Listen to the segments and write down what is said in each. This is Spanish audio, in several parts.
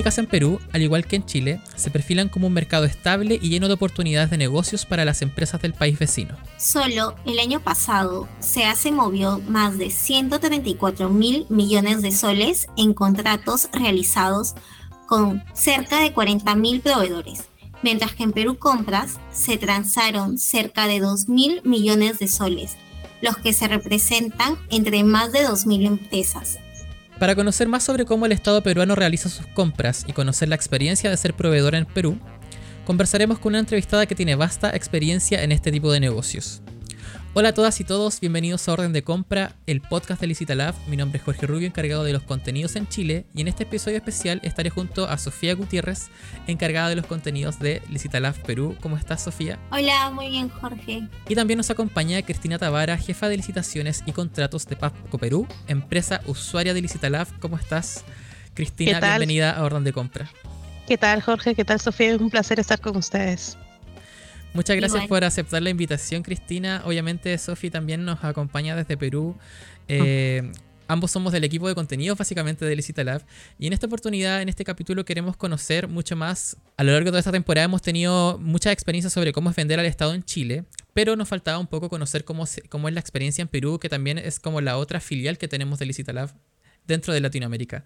públicas en Perú, al igual que en Chile, se perfilan como un mercado estable y lleno de oportunidades de negocios para las empresas del país vecino. Solo el año pasado, se movió más de 134 mil millones de soles en contratos realizados con cerca de 40 mil proveedores, mientras que en Perú Compras se transaron cerca de 2 mil millones de soles, los que se representan entre más de 2 mil empresas. Para conocer más sobre cómo el Estado peruano realiza sus compras y conocer la experiencia de ser proveedor en Perú, conversaremos con una entrevistada que tiene vasta experiencia en este tipo de negocios. Hola a todas y todos, bienvenidos a Orden de Compra, el podcast de Licitalab. Mi nombre es Jorge Rubio, encargado de los contenidos en Chile, y en este episodio especial estaré junto a Sofía Gutiérrez, encargada de los contenidos de Licitalab Perú. ¿Cómo estás, Sofía? Hola, muy bien, Jorge. Y también nos acompaña Cristina Tavara, jefa de licitaciones y contratos de PAPCO Perú, empresa usuaria de Licitalab. ¿Cómo estás? Cristina, bienvenida a Orden de Compra. ¿Qué tal, Jorge? ¿Qué tal, Sofía? Es un placer estar con ustedes. Muchas gracias por aceptar la invitación, Cristina. Obviamente, Sofi también nos acompaña desde Perú. Eh, ambos somos del equipo de contenidos, básicamente de Licita Lab. Y en esta oportunidad, en este capítulo, queremos conocer mucho más. A lo largo de toda esta temporada hemos tenido mucha experiencia sobre cómo es vender al Estado en Chile, pero nos faltaba un poco conocer cómo, cómo es la experiencia en Perú, que también es como la otra filial que tenemos de Licita Lab dentro de Latinoamérica.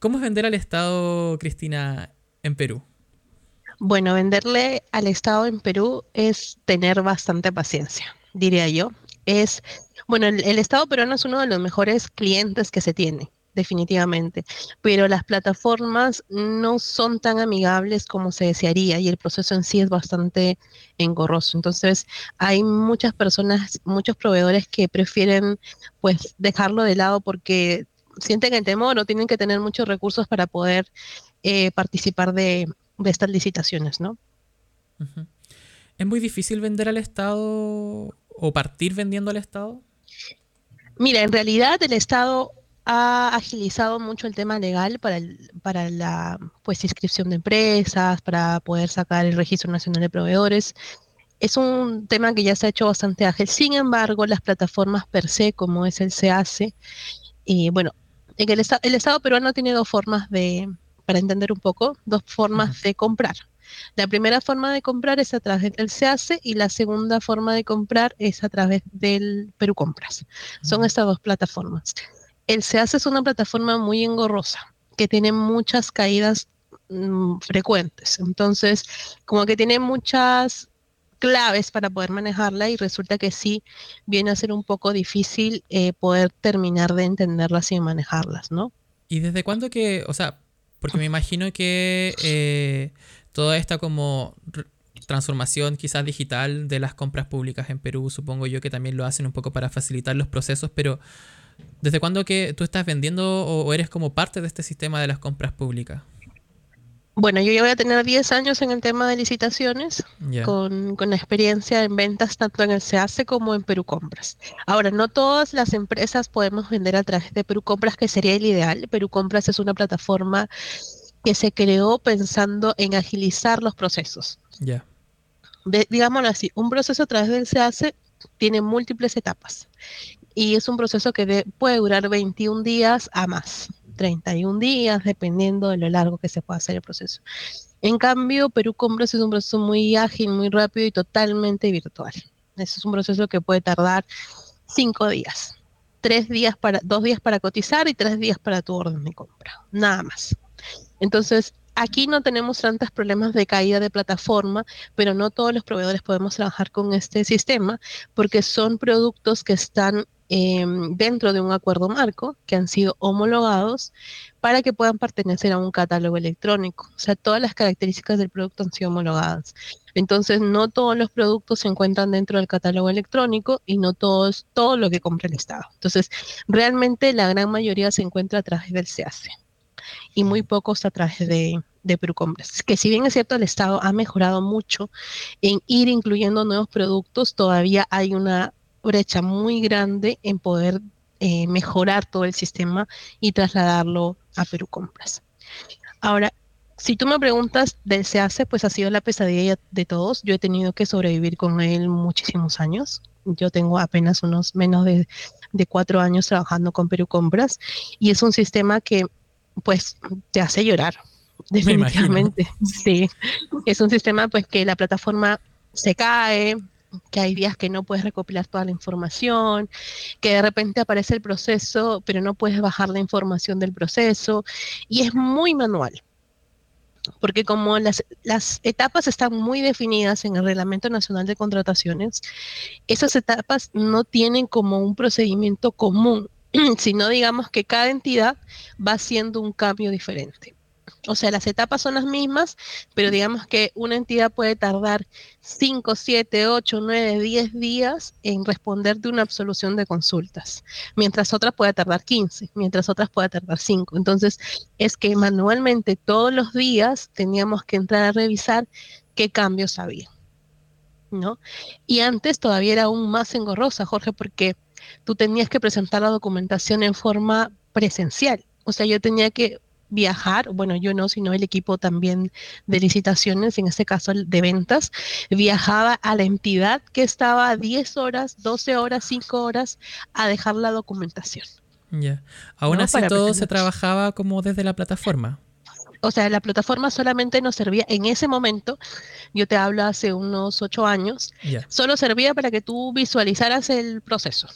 ¿Cómo es vender al Estado, Cristina, en Perú? Bueno, venderle al Estado en Perú es tener bastante paciencia, diría yo. Es, bueno, el, Estado peruano es uno de los mejores clientes que se tiene, definitivamente, pero las plataformas no son tan amigables como se desearía y el proceso en sí es bastante engorroso. Entonces, hay muchas personas, muchos proveedores que prefieren pues dejarlo de lado porque sienten el temor o tienen que tener muchos recursos para poder eh, participar de, de estas licitaciones, ¿no? ¿Es muy difícil vender al Estado o partir vendiendo al Estado? Mira, en realidad el Estado ha agilizado mucho el tema legal para, para la pues, inscripción de empresas, para poder sacar el Registro Nacional de Proveedores. Es un tema que ya se ha hecho bastante ágil. Sin embargo, las plataformas per se, como es el SEACE, y bueno, en el, el Estado peruano tiene dos formas de, para entender un poco, dos formas de comprar. La primera forma de comprar es a través del SEACE y la segunda forma de comprar es a través del Perú Compras. Son estas dos plataformas. El SEACE es una plataforma muy engorrosa que tiene muchas caídas mm, frecuentes. Entonces, como que tiene muchas claves para poder manejarla y resulta que sí viene a ser un poco difícil eh, poder terminar de entenderlas y manejarlas, ¿no? ¿Y desde cuándo que, o sea, porque me imagino que eh, toda esta como transformación quizás digital de las compras públicas en Perú, supongo yo que también lo hacen un poco para facilitar los procesos, pero ¿desde cuándo que tú estás vendiendo o eres como parte de este sistema de las compras públicas? Bueno, yo ya voy a tener 10 años en el tema de licitaciones, con, con, experiencia en ventas tanto en el SEACE como en Perú Compras. Ahora, no todas las empresas podemos vender a través de Perú Compras, que sería el ideal. Perú Compras es una plataforma que se creó pensando en agilizar los procesos. Ya. Digámoslo así, un proceso a través del SEACE tiene múltiples etapas y es un proceso que puede durar 21 días a más. 31 días, dependiendo de lo largo que se pueda hacer el proceso. En cambio, Perú Compras es un proceso muy ágil, muy rápido y totalmente virtual. Ese es un proceso que puede tardar cinco días. Tres días para, dos días para cotizar y tres días para tu orden de compra. Nada más. Entonces, aquí no tenemos tantos problemas de caída de plataforma, pero no todos los proveedores podemos trabajar con este sistema porque son productos que están Em, dentro de un acuerdo marco que han sido homologados para que puedan pertenecer a un catálogo electrónico. O sea, todas las características del producto han sido homologadas. Entonces, no todos los productos se encuentran dentro del catálogo electrónico y no todos, todo lo que compra el Estado. Entonces, realmente la gran mayoría se encuentra a través del SEACE y muy pocos a través de, de Compras. Que si bien es cierto, el Estado ha mejorado mucho en ir incluyendo nuevos productos, todavía hay una brecha muy grande en poder eh, mejorar todo el sistema y trasladarlo a Perú Compras. Ahora, si tú me preguntas del SEACE, pues ha sido la pesadilla de todos. Yo he tenido que sobrevivir con él muchísimos años. Yo tengo apenas unos menos de, de cuatro años trabajando con Perú Compras y es un sistema que pues te hace llorar definitivamente. Sí, es un sistema pues que la plataforma se cae, que hay días que no puedes recopilar toda la información, que de repente aparece el proceso, pero no puedes bajar la información del proceso, y es muy manual. Porque como las, las etapas están muy definidas en el Reglamento Nacional de Contrataciones, esas etapas no tienen como un procedimiento común, sino digamos que cada entidad va haciendo un cambio diferente. O sea, las etapas son las mismas, pero digamos que una entidad puede tardar 5, 7, 8, 9, 10 días en responder de una absolución de consultas, mientras otras puede tardar 15, mientras otras puede tardar 5. Entonces, es que manualmente todos los días teníamos que entrar a revisar qué cambios había. ¿No? Y antes todavía era aún más engorrosa, Jorge, porque tú tenías que presentar la documentación en forma presencial. O sea, yo tenía que viajar, bueno, yo no, sino el equipo también de licitaciones, en este caso de ventas, viajaba a la entidad que estaba 10 horas, 12 horas, 5 horas a dejar la documentación. Ya. Aún así todo se trabajaba como desde la plataforma. O sea, la plataforma solamente nos servía en ese momento, yo te hablo hace unos ocho años, solo servía para que tú visualizaras el proceso.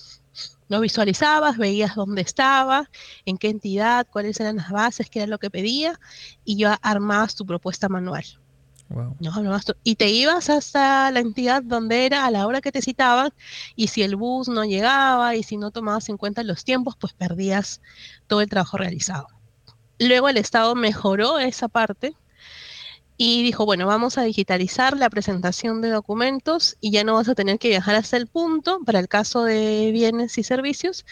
Lo visualizabas, veías dónde estaba, en qué entidad, cuáles eran las bases, qué era lo que pedía, y ya armabas tu propuesta manual. y te ibas hasta la entidad donde era a la hora que te citaban, y si el bus no llegaba y si no tomabas en cuenta los tiempos, pues perdías todo el trabajo realizado. Luego el Estado mejoró esa parte y dijo, bueno, vamos a digitalizar la presentación de documentos y ya no vas a tener que viajar hasta el punto para el caso de bienes y servicios,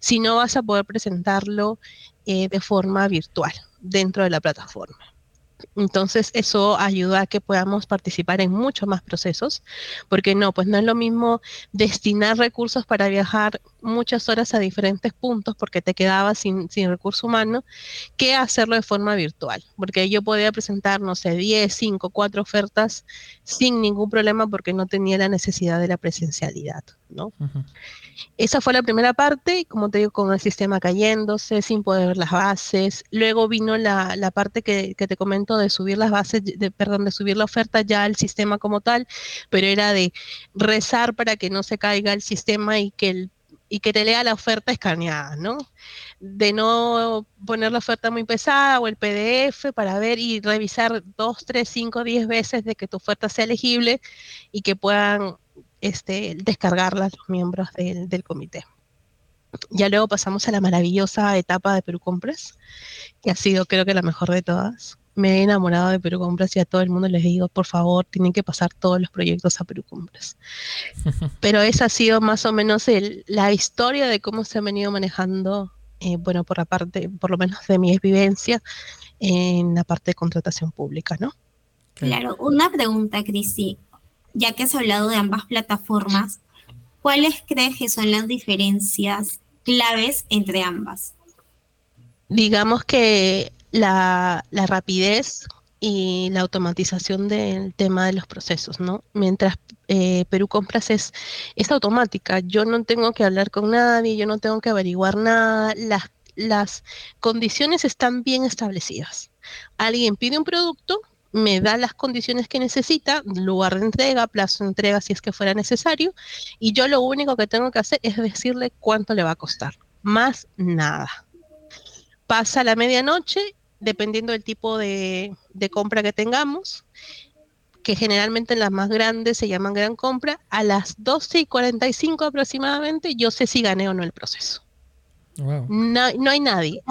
sino vas a poder presentarlo eh, de forma virtual dentro de la plataforma. Entonces eso ayuda a que podamos participar en muchos más procesos, porque no, pues no es lo mismo destinar recursos para viajar muchas horas a diferentes puntos porque te quedabas sin, sin recurso humano, que hacerlo de forma virtual, porque yo podía presentar, no sé, 10, 5, 4 ofertas sin ningún problema porque no tenía la necesidad de la presencialidad, ¿no? Esa fue la primera parte, como te digo, con el sistema cayéndose, sin poder ver las bases. Luego vino la, parte que, te comento de subir las bases, de, perdón, de subir la oferta ya al sistema como tal, pero era de rezar para que no se caiga el sistema y que el y que te lea la oferta escaneada, ¿no? De no poner la oferta muy pesada o el PDF para ver y revisar dos, tres, cinco, diez veces de que tu oferta sea elegible y que puedan este, descargarlas los miembros del, comité. Ya luego pasamos a la maravillosa etapa de Perú Compras, que ha sido creo que la mejor de todas. Me he enamorado de Perú Compras y a todo el mundo les digo, por favor, tienen que pasar todos los proyectos a Perú Compras. Pero esa ha sido más o menos la historia de cómo se ha venido manejando, eh, bueno, por la parte, por lo menos de mi vivencia, en la parte de contratación pública, ¿no? Claro, una pregunta, Cristi ya que has hablado de ambas plataformas, ¿cuáles crees que son las diferencias claves entre ambas? Digamos que la, rapidez y la automatización del tema de los procesos, ¿no? Mientras eh, Perú Compras es, es automática, yo no tengo que hablar con nadie, yo no tengo que averiguar nada, las, las condiciones están bien establecidas. Alguien pide un producto, me da las condiciones que necesita, lugar de entrega, plazo de entrega si es que fuera necesario, y yo lo único que tengo que hacer es decirle cuánto le va a costar, más nada. Pasa la medianoche, dependiendo del tipo de, compra que tengamos, que generalmente en las más grandes se llaman gran compra, a las 12 y 45 aproximadamente yo sé si gané o no el proceso. No, hay nadie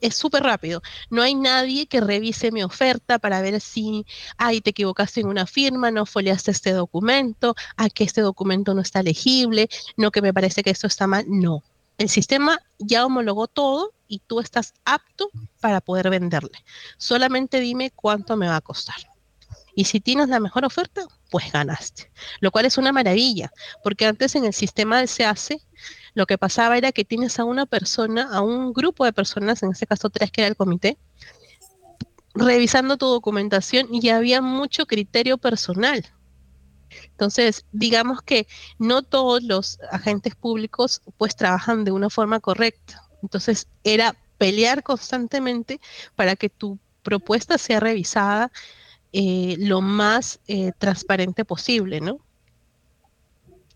es súper rápido. No hay nadie que revise mi oferta para ver si, ay, te equivocaste en una firma, no foliaste este documento, a que este documento no está legible, no que me parece que esto está mal. No. El sistema ya homologó todo y tú estás apto para poder venderle. Solamente dime cuánto me va a costar. Y si tienes la mejor oferta, pues ganaste. Lo cual es una maravilla, porque antes en el sistema se hace lo que pasaba era que tienes a una persona, a un grupo de personas, en este caso tres que era el comité, revisando tu documentación y había mucho criterio personal. Entonces, digamos que no todos los agentes públicos pues trabajan de una forma correcta. Entonces, era pelear constantemente para que tu propuesta sea revisada eh, lo más eh, transparente posible, ¿no?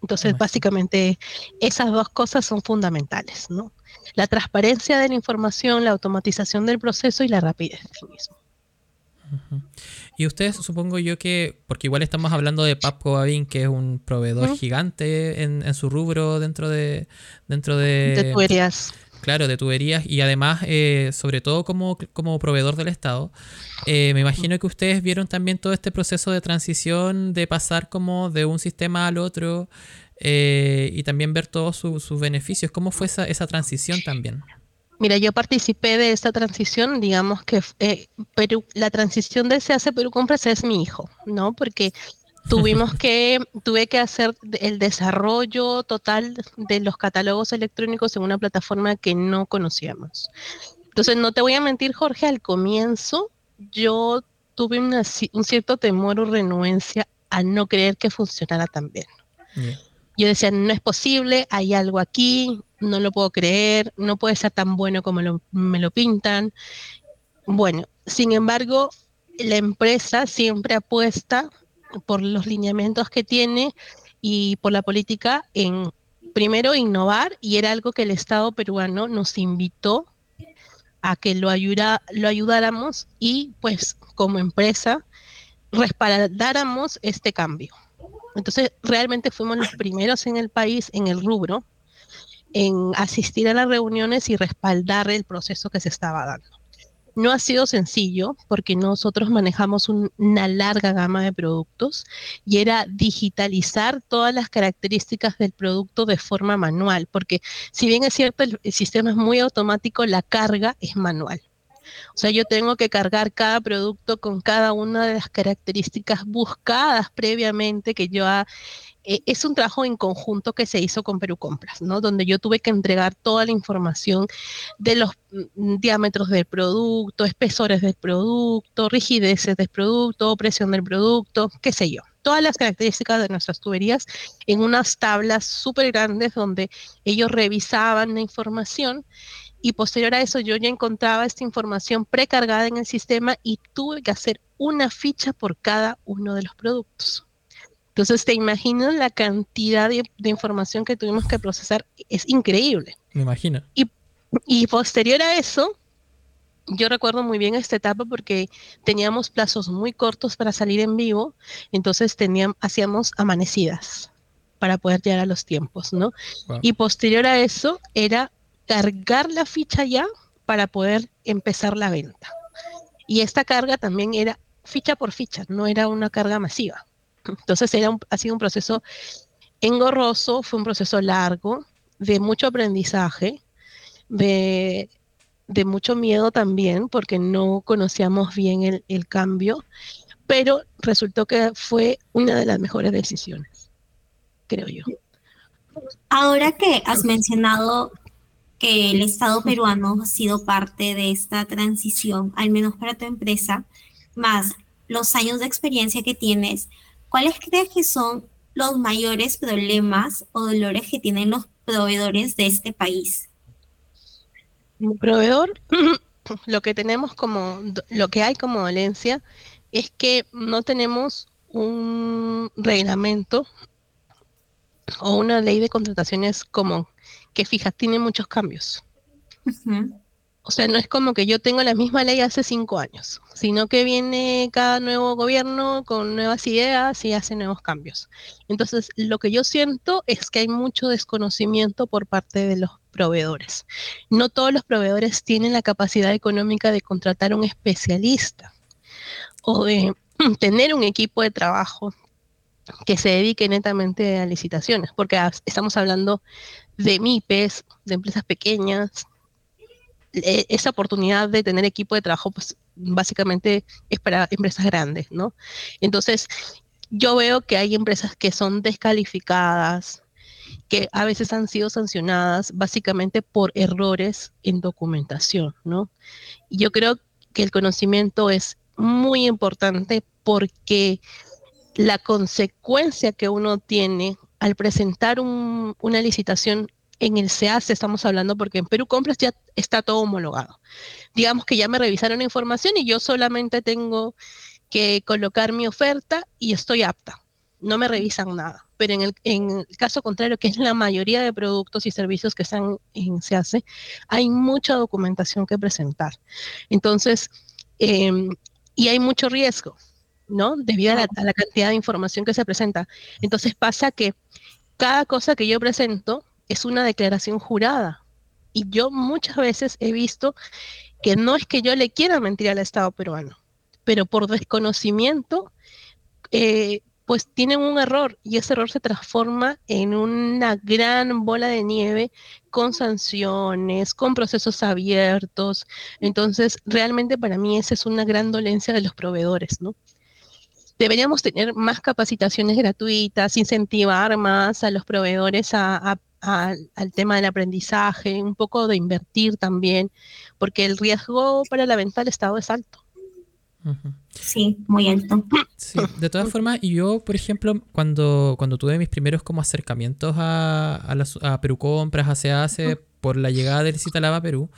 Entonces, básicamente, esas dos cosas son fundamentales, ¿no? La transparencia de la información, la automatización del proceso y la rapidez del mismo. Y ustedes, supongo yo que, porque igual estamos hablando de Papco Babin, que es un proveedor gigante en, su rubro dentro de... Dentro de, de tuberías. Claro, de tuberías y además, eh, sobre todo como, como proveedor del Estado, eh, me imagino que ustedes vieron también todo este proceso de transición, de pasar como de un sistema al otro eh, y también ver todos sus beneficios. ¿Cómo fue esa, esa transición también? Mira, yo participé de esta transición, digamos que Perú, la transición de Se hace Perú Compras es mi hijo, ¿no? Porque tuvimos que, tuve que hacer el desarrollo total de los catálogos electrónicos en una plataforma que no conocíamos. Entonces, no te voy a mentir, Jorge, al comienzo yo tuve un cierto temor o renuencia a no creer que funcionara tan bien. Yo decía, no es posible, hay algo aquí, no lo puedo creer, no puede ser tan bueno como me lo pintan. Bueno, sin embargo, la empresa siempre apuesta por los lineamientos que tiene y por la política en, primero, innovar, y era algo que el Estado peruano nos invitó a que lo, lo ayudáramos y pues como empresa respaldáramos este cambio. Entonces, realmente fuimos los primeros en el país, en el rubro, en asistir a las reuniones y respaldar el proceso que se estaba dando. No ha sido sencillo porque nosotros manejamos una larga gama de productos y era digitalizar todas las características del producto de forma manual, porque si bien es cierto el, sistema es muy automático, la carga es manual. O sea, yo tengo que cargar cada producto con cada una de las características buscadas previamente que yo ha eh, es un trabajo en conjunto que se hizo con Perú Compras, ¿no? Donde yo tuve que entregar toda la información de los mm, diámetros del producto, espesores del producto, rigideces del producto, presión del producto, qué sé yo. Todas las características de nuestras tuberías en unas tablas súper grandes donde ellos revisaban la información y posterior a eso yo ya encontraba esta información precargada en el sistema y tuve que hacer una ficha por cada uno de los productos. Entonces, te imaginas la cantidad de, información que tuvimos que procesar, es increíble. Me imagino. Y, posterior a eso, yo recuerdo muy bien esta etapa porque teníamos plazos muy cortos para salir en vivo, entonces teníamos, hacíamos amanecidas para poder llegar a los tiempos, ¿no? Y posterior a eso era cargar la ficha ya para poder empezar la venta. Y esta carga también era ficha por ficha, no era una carga masiva. Entonces era ha sido un proceso engorroso, fue un proceso largo, de mucho aprendizaje, de, mucho miedo también, porque no conocíamos bien el, cambio, pero resultó que fue una de las mejores decisiones, creo yo. Ahora que has mencionado que el Estado peruano ha sido parte de esta transición, al menos para tu empresa, más los años de experiencia que tienes, ¿cuáles crees que son los mayores problemas o dolores que tienen los proveedores de este país? Un proveedor, lo que tenemos como, lo que hay como dolencia es que no tenemos un reglamento o una ley de contrataciones común que fija, tiene muchos cambios. O sea, no es como que yo tengo la misma ley hace cinco años, sino que viene cada nuevo gobierno con nuevas ideas y hace nuevos cambios. Entonces, lo que yo siento es que hay mucho desconocimiento por parte de los proveedores. No todos los proveedores tienen la capacidad económica de contratar un especialista o de tener un equipo de trabajo que se dedique netamente a licitaciones, porque estamos hablando de MIPES, de empresas pequeñas, esa oportunidad de tener equipo de trabajo, pues básicamente es para empresas grandes, ¿no? Entonces, yo veo que hay empresas que son descalificadas, que a veces han sido sancionadas básicamente por errores en documentación, ¿no? Yo creo que el conocimiento es muy importante porque la consecuencia que uno tiene al presentar una licitación en el SEACE estamos hablando porque en Perú Compras ya está todo homologado. Digamos que ya me revisaron la información y yo solamente tengo que colocar mi oferta y estoy apta. No me revisan nada. Pero en el, en el caso contrario, que es la mayoría de productos y servicios que están en SEACE, hay mucha documentación que presentar. Entonces, em, y hay mucho riesgo, ¿no? Debido a la, a la cantidad de información que se presenta. Entonces pasa que cada cosa que yo presento es una declaración jurada. Y yo muchas veces he visto que no es que yo le quiera mentir al Estado peruano, pero por desconocimiento, eh, pues tienen un error y ese error se transforma en una gran bola de nieve con sanciones, con procesos abiertos. Entonces, realmente para mí esa es una gran dolencia de los proveedores, ¿no? Deberíamos tener más capacitaciones gratuitas, incentivar más a los proveedores a, a al tema del aprendizaje, un poco de invertir también, porque el riesgo para la venta del Estado es alto. Sí, muy alto. Sí, de todas formas, yo, por ejemplo, cuando, cuando tuve mis primeros como acercamientos a, a, a Perú Compras, a SEACE, por la llegada del Citalaba a Perú,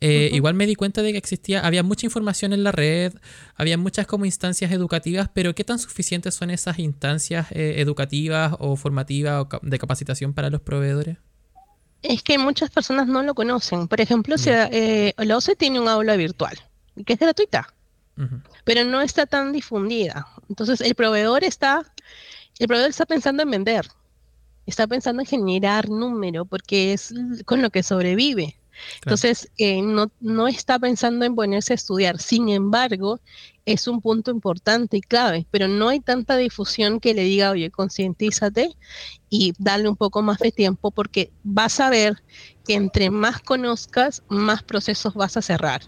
eh, igual me di cuenta de que existía, había mucha información en la red, había muchas como instancias educativas, pero ¿qué tan suficientes son esas instancias eh, educativas o formativas o de capacitación para los proveedores? Es que muchas personas no lo conocen. Por ejemplo, si, eh, la OCE tiene un aula virtual, que es gratuita, pero no está tan difundida. Entonces, el proveedor está, el proveedor está pensando en vender, está pensando en generar número, porque es con lo que sobrevive. Entonces, eh, no, no está pensando en ponerse a estudiar. Sin embargo, es un punto importante y clave, pero no hay tanta difusión que le diga, oye, concientízate y dale un poco más de tiempo porque vas a ver que entre más conozcas, más procesos vas a cerrar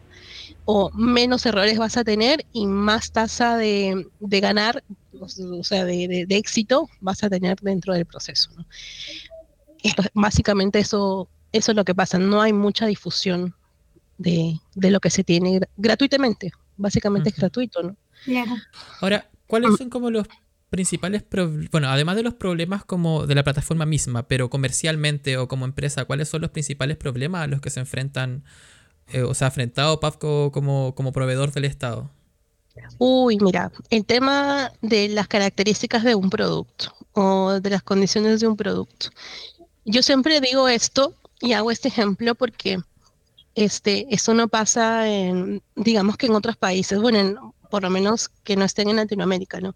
o menos errores vas a tener y más tasa de, ganar, o sea, de, éxito vas a tener dentro del proceso. básicamente eso eso es lo que pasa, no hay mucha difusión de, lo que se tiene gratuitamente, básicamente es gratuito, ¿no? Ahora, ¿cuáles son como los principales bueno, además de los problemas como de la plataforma misma, pero comercialmente o como empresa, ¿cuáles son los principales problemas a los que se enfrentan eh, o se ha enfrentado PAFCO como, como proveedor del Estado? Uy, mira, el tema de las características de un producto o de las condiciones de un producto. Yo siempre digo esto y hago este ejemplo porque este, eso no pasa en, digamos que en otros países, bueno, por lo menos que no estén en Latinoamérica, ¿no?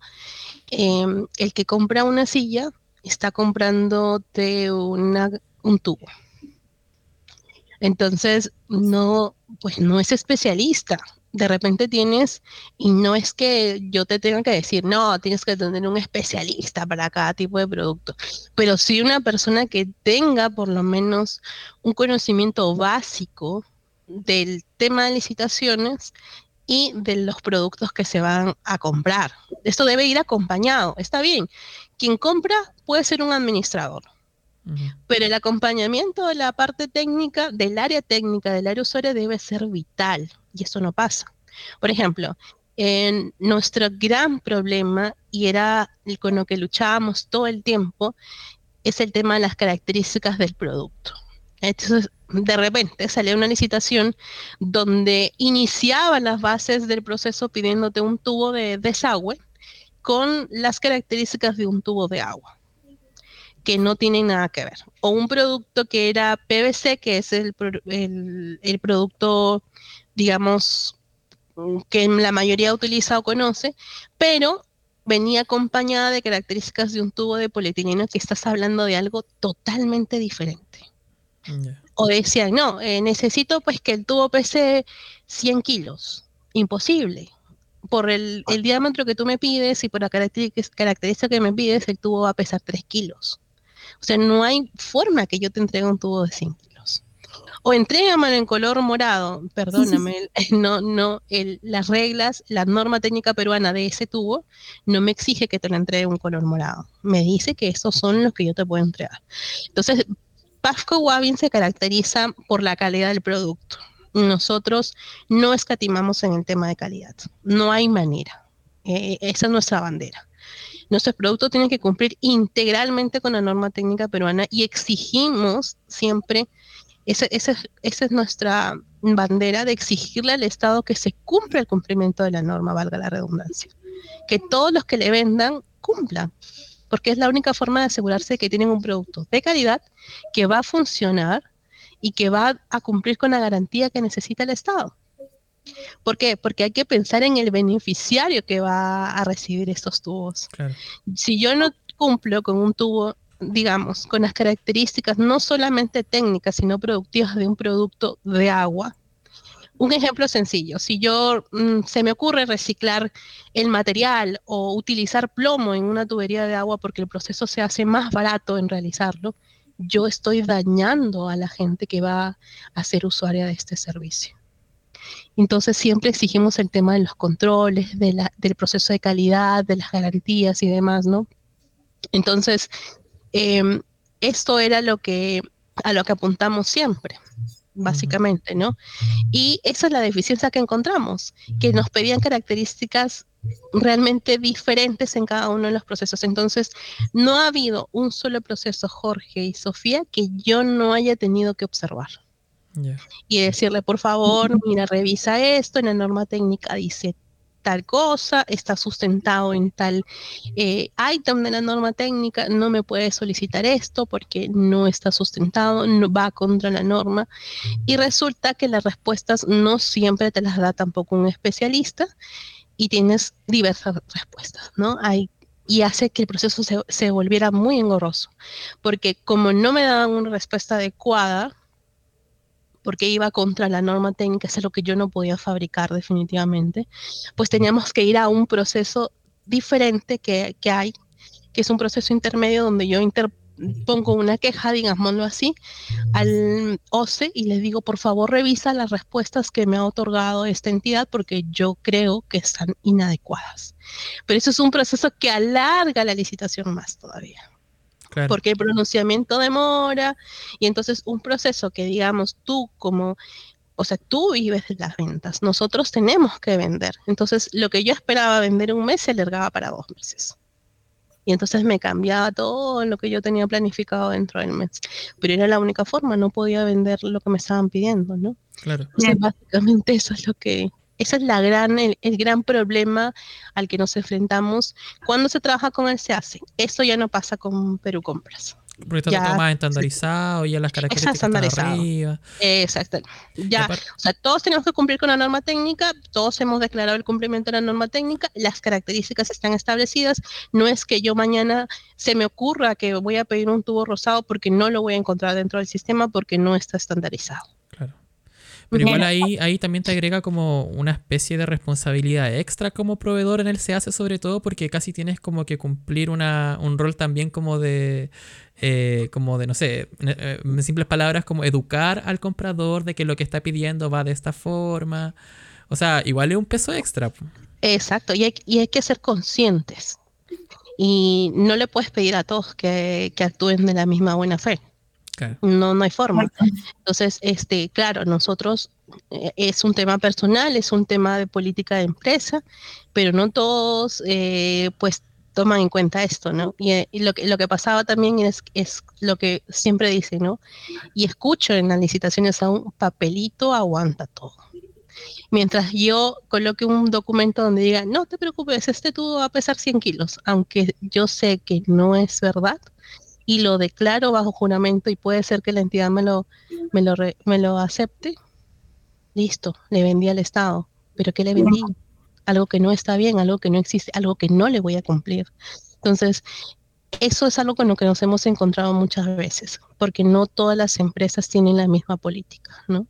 Em, el que compra una silla está comprando de una, un tubo. Entonces, no, pues no es especialista, de repente tienes, y no es que yo te tenga que decir, no, tienes que tener un especialista para cada tipo de producto, pero sí una persona que tenga por lo menos un conocimiento básico del tema de licitaciones y de los productos que se van a comprar. Esto debe ir acompañado, está bien. Quien compra puede ser un administrador, pero el acompañamiento de la parte técnica, del área técnica, del área usuaria debe ser vital y eso no pasa. Por ejemplo, en nuestro gran problema, y era con lo que luchábamos todo el tiempo, es el tema de las características del producto. Entonces, de repente salió una licitación donde iniciaba las bases del proceso pidiéndote un tubo de desagüe con las características de un tubo de agua que no tienen nada que ver. O un producto que era PVC, que es el, el, producto, digamos, que la mayoría utiliza o conoce, pero venía acompañada de características de un tubo de polietileno que estás hablando de algo totalmente diferente. O decían, no, eh, necesito pues que el tubo pese 100 kilos. Imposible. Por el, el, diámetro que tú me pides y por la característica que me pides, el tubo va a pesar 3 kilos. O sea, no hay forma que yo te entregue un tubo de 100 kilos. O entrégame en color morado, perdóname, no, no, las reglas, la norma técnica peruana de ese tubo no me exige que te lo entregue un color morado. Me dice que esos son los que yo te puedo entregar. Entonces, Pasco Wabin se caracteriza por la calidad del producto. Nosotros no escatimamos en el tema de calidad. No hay manera. Eh, esa es nuestra bandera. Nuestros productos tienen que cumplir integralmente con la norma técnica peruana y exigimos siempre, esa, esa es nuestra bandera de exigirle al Estado que se cumpla el cumplimiento de la norma, valga la redundancia. Que todos los que le vendan cumplan, porque es la única forma de asegurarse que tienen un producto de calidad que va a funcionar y que va a cumplir con la garantía que necesita el Estado. ¿Por qué? Porque hay que pensar en el beneficiario que va a recibir estos tubos. Si yo no cumplo con un tubo, digamos, con las características no solamente técnicas, sino productivas de un producto de agua, un ejemplo sencillo, si yo mm, se me ocurre reciclar el material o utilizar plomo en una tubería de agua porque el proceso se hace más barato en realizarlo, yo estoy dañando a la gente que va a ser usuaria de este servicio. Entonces siempre exigimos el tema de los controles, del proceso de calidad, de las garantías y demás, ¿no? Entonces, em, esto era lo que, a lo que apuntamos siempre, básicamente, ¿no? Y esa es la deficiencia que encontramos, que nos pedían características realmente diferentes en cada uno de los procesos. Entonces, no ha habido un solo proceso, Jorge y Sofía, que yo no haya tenido que observar. Y decirle, por favor, mira, revisa esto, en la norma técnica dice tal cosa, está sustentado en tal eh, item de la norma técnica, no me puede solicitar esto porque no está sustentado, no va contra la norma. Y resulta que las respuestas no siempre te las da tampoco un especialista y tienes diversas respuestas, ¿no? Hay y hace que el proceso se, se volviera muy engorroso, porque como no me daban una respuesta adecuada, porque iba contra la norma técnica, es lo que yo no podía fabricar definitivamente, pues teníamos que ir a un proceso diferente que, que hay, que es un proceso intermedio donde yo pongo una queja, digámoslo así, al OCE y le digo, por favor, revisa las respuestas que me ha otorgado esta entidad porque yo creo que están inadecuadas. Pero eso es un proceso que alarga la licitación más todavía porque el pronunciamiento demora y entonces un proceso que digamos tú como, o sea, tú vives de las ventas, nosotros tenemos que vender. Entonces lo que yo esperaba vender un mes se alargaba para dos meses. Y entonces me cambiaba todo lo que yo tenía planificado dentro del mes. Pero era la única forma, no podía vender lo que me estaban pidiendo, ¿no? Claro. básicamente eso es lo que, ese es la gran, el, gran problema al que nos enfrentamos cuando se trabaja con el SEACE. Eso ya no pasa con Perú Compras. Porque está todo más estandarizado, ya las características están arriba. Exacto. Ya, o sea, todos tenemos que cumplir con la norma técnica, todos hemos declarado el cumplimiento de la norma técnica, las características están establecidas. No es que yo mañana se me ocurra que voy a pedir un tubo rosado porque no lo voy a encontrar dentro del sistema porque no está estandarizado. Pero igual ahí, ahí también te agrega como una especie de responsabilidad extra como proveedor en el SEACE sobre todo porque casi tienes como que cumplir una, un rol también como de, eh, como de, no sé, eh, en simples palabras como educar al comprador de que lo que está pidiendo va de esta forma. O sea, igual es un peso extra. Exacto, y hay, y hay que ser conscientes. Y no le puedes pedir a todos que, que actúen de la misma buena fe. No, no hay forma. Entonces, este, claro, nosotros eh, es un tema personal, es un tema de política de empresa, pero no todos, eh, pues, toman en cuenta esto, ¿no? Y, eh, lo, que, lo que pasaba también es, es lo que siempre dicen, ¿no? Y escucho en las licitaciones a un papelito aguanta todo. Mientras yo coloque un documento donde diga, no te preocupes, este tubo va a pesar 100 kilos, aunque yo sé que no es verdad, y lo declaro bajo juramento y puede ser que la entidad me lo, me lo, me lo acepte, listo, le vendí al Estado. ¿Pero qué le vendí? Algo que no está bien, algo que no existe, algo que no le voy a cumplir. Entonces, eso es algo con lo que nos hemos encontrado muchas veces, porque no todas las empresas tienen la misma política, ¿no?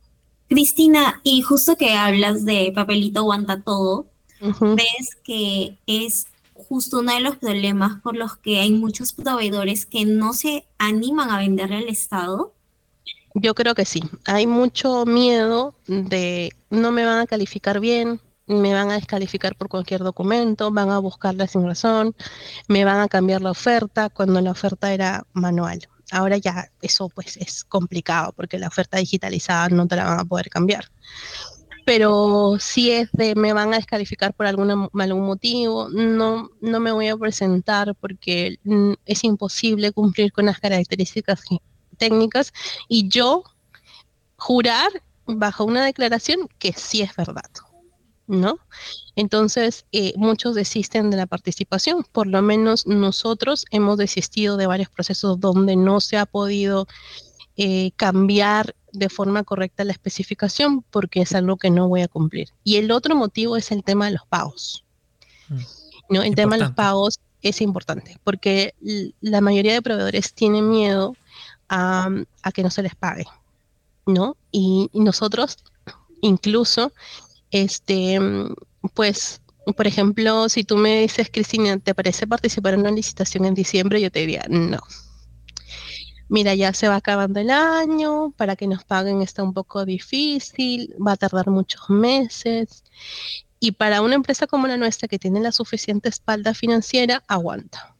Cristina, y justo que hablas de papelito aguanta todo, ves que es justo uno de los problemas por los que hay muchos proveedores que no se animan a venderle al Estado? Yo creo que sí. Hay mucho miedo de no me van a calificar bien, me van a descalificar por cualquier documento, van a buscarla sin razón, me van a cambiar la oferta cuando la oferta era manual. Ahora ya eso pues es complicado porque la oferta digitalizada no te la van a poder cambiar. Pero si es de me van a descalificar por alguna, algún motivo, no, no me voy a presentar porque es imposible cumplir con las características técnicas y yo jurar bajo una declaración que sí es verdad. ¿no? Entonces, eh, muchos desisten de la participación, por lo menos nosotros hemos desistido de varios procesos donde no se ha podido eh, cambiar de forma correcta la especificación porque es algo que no voy a cumplir. Y el otro motivo es el tema de los pagos. Mm. ¿no? El tema de los pagos es importante porque la mayoría de proveedores tienen miedo a, que no se les pague, ¿no? y nosotros incluso este, pues, por ejemplo, si tú me dices, Cristina, ¿te parece participar en una licitación en diciembre? Yo te diría, no. Mira, ya se va acabando el año, para que nos paguen está un poco difícil, va a tardar muchos meses. Y para una empresa como la nuestra, que tiene la suficiente espalda financiera, aguanta.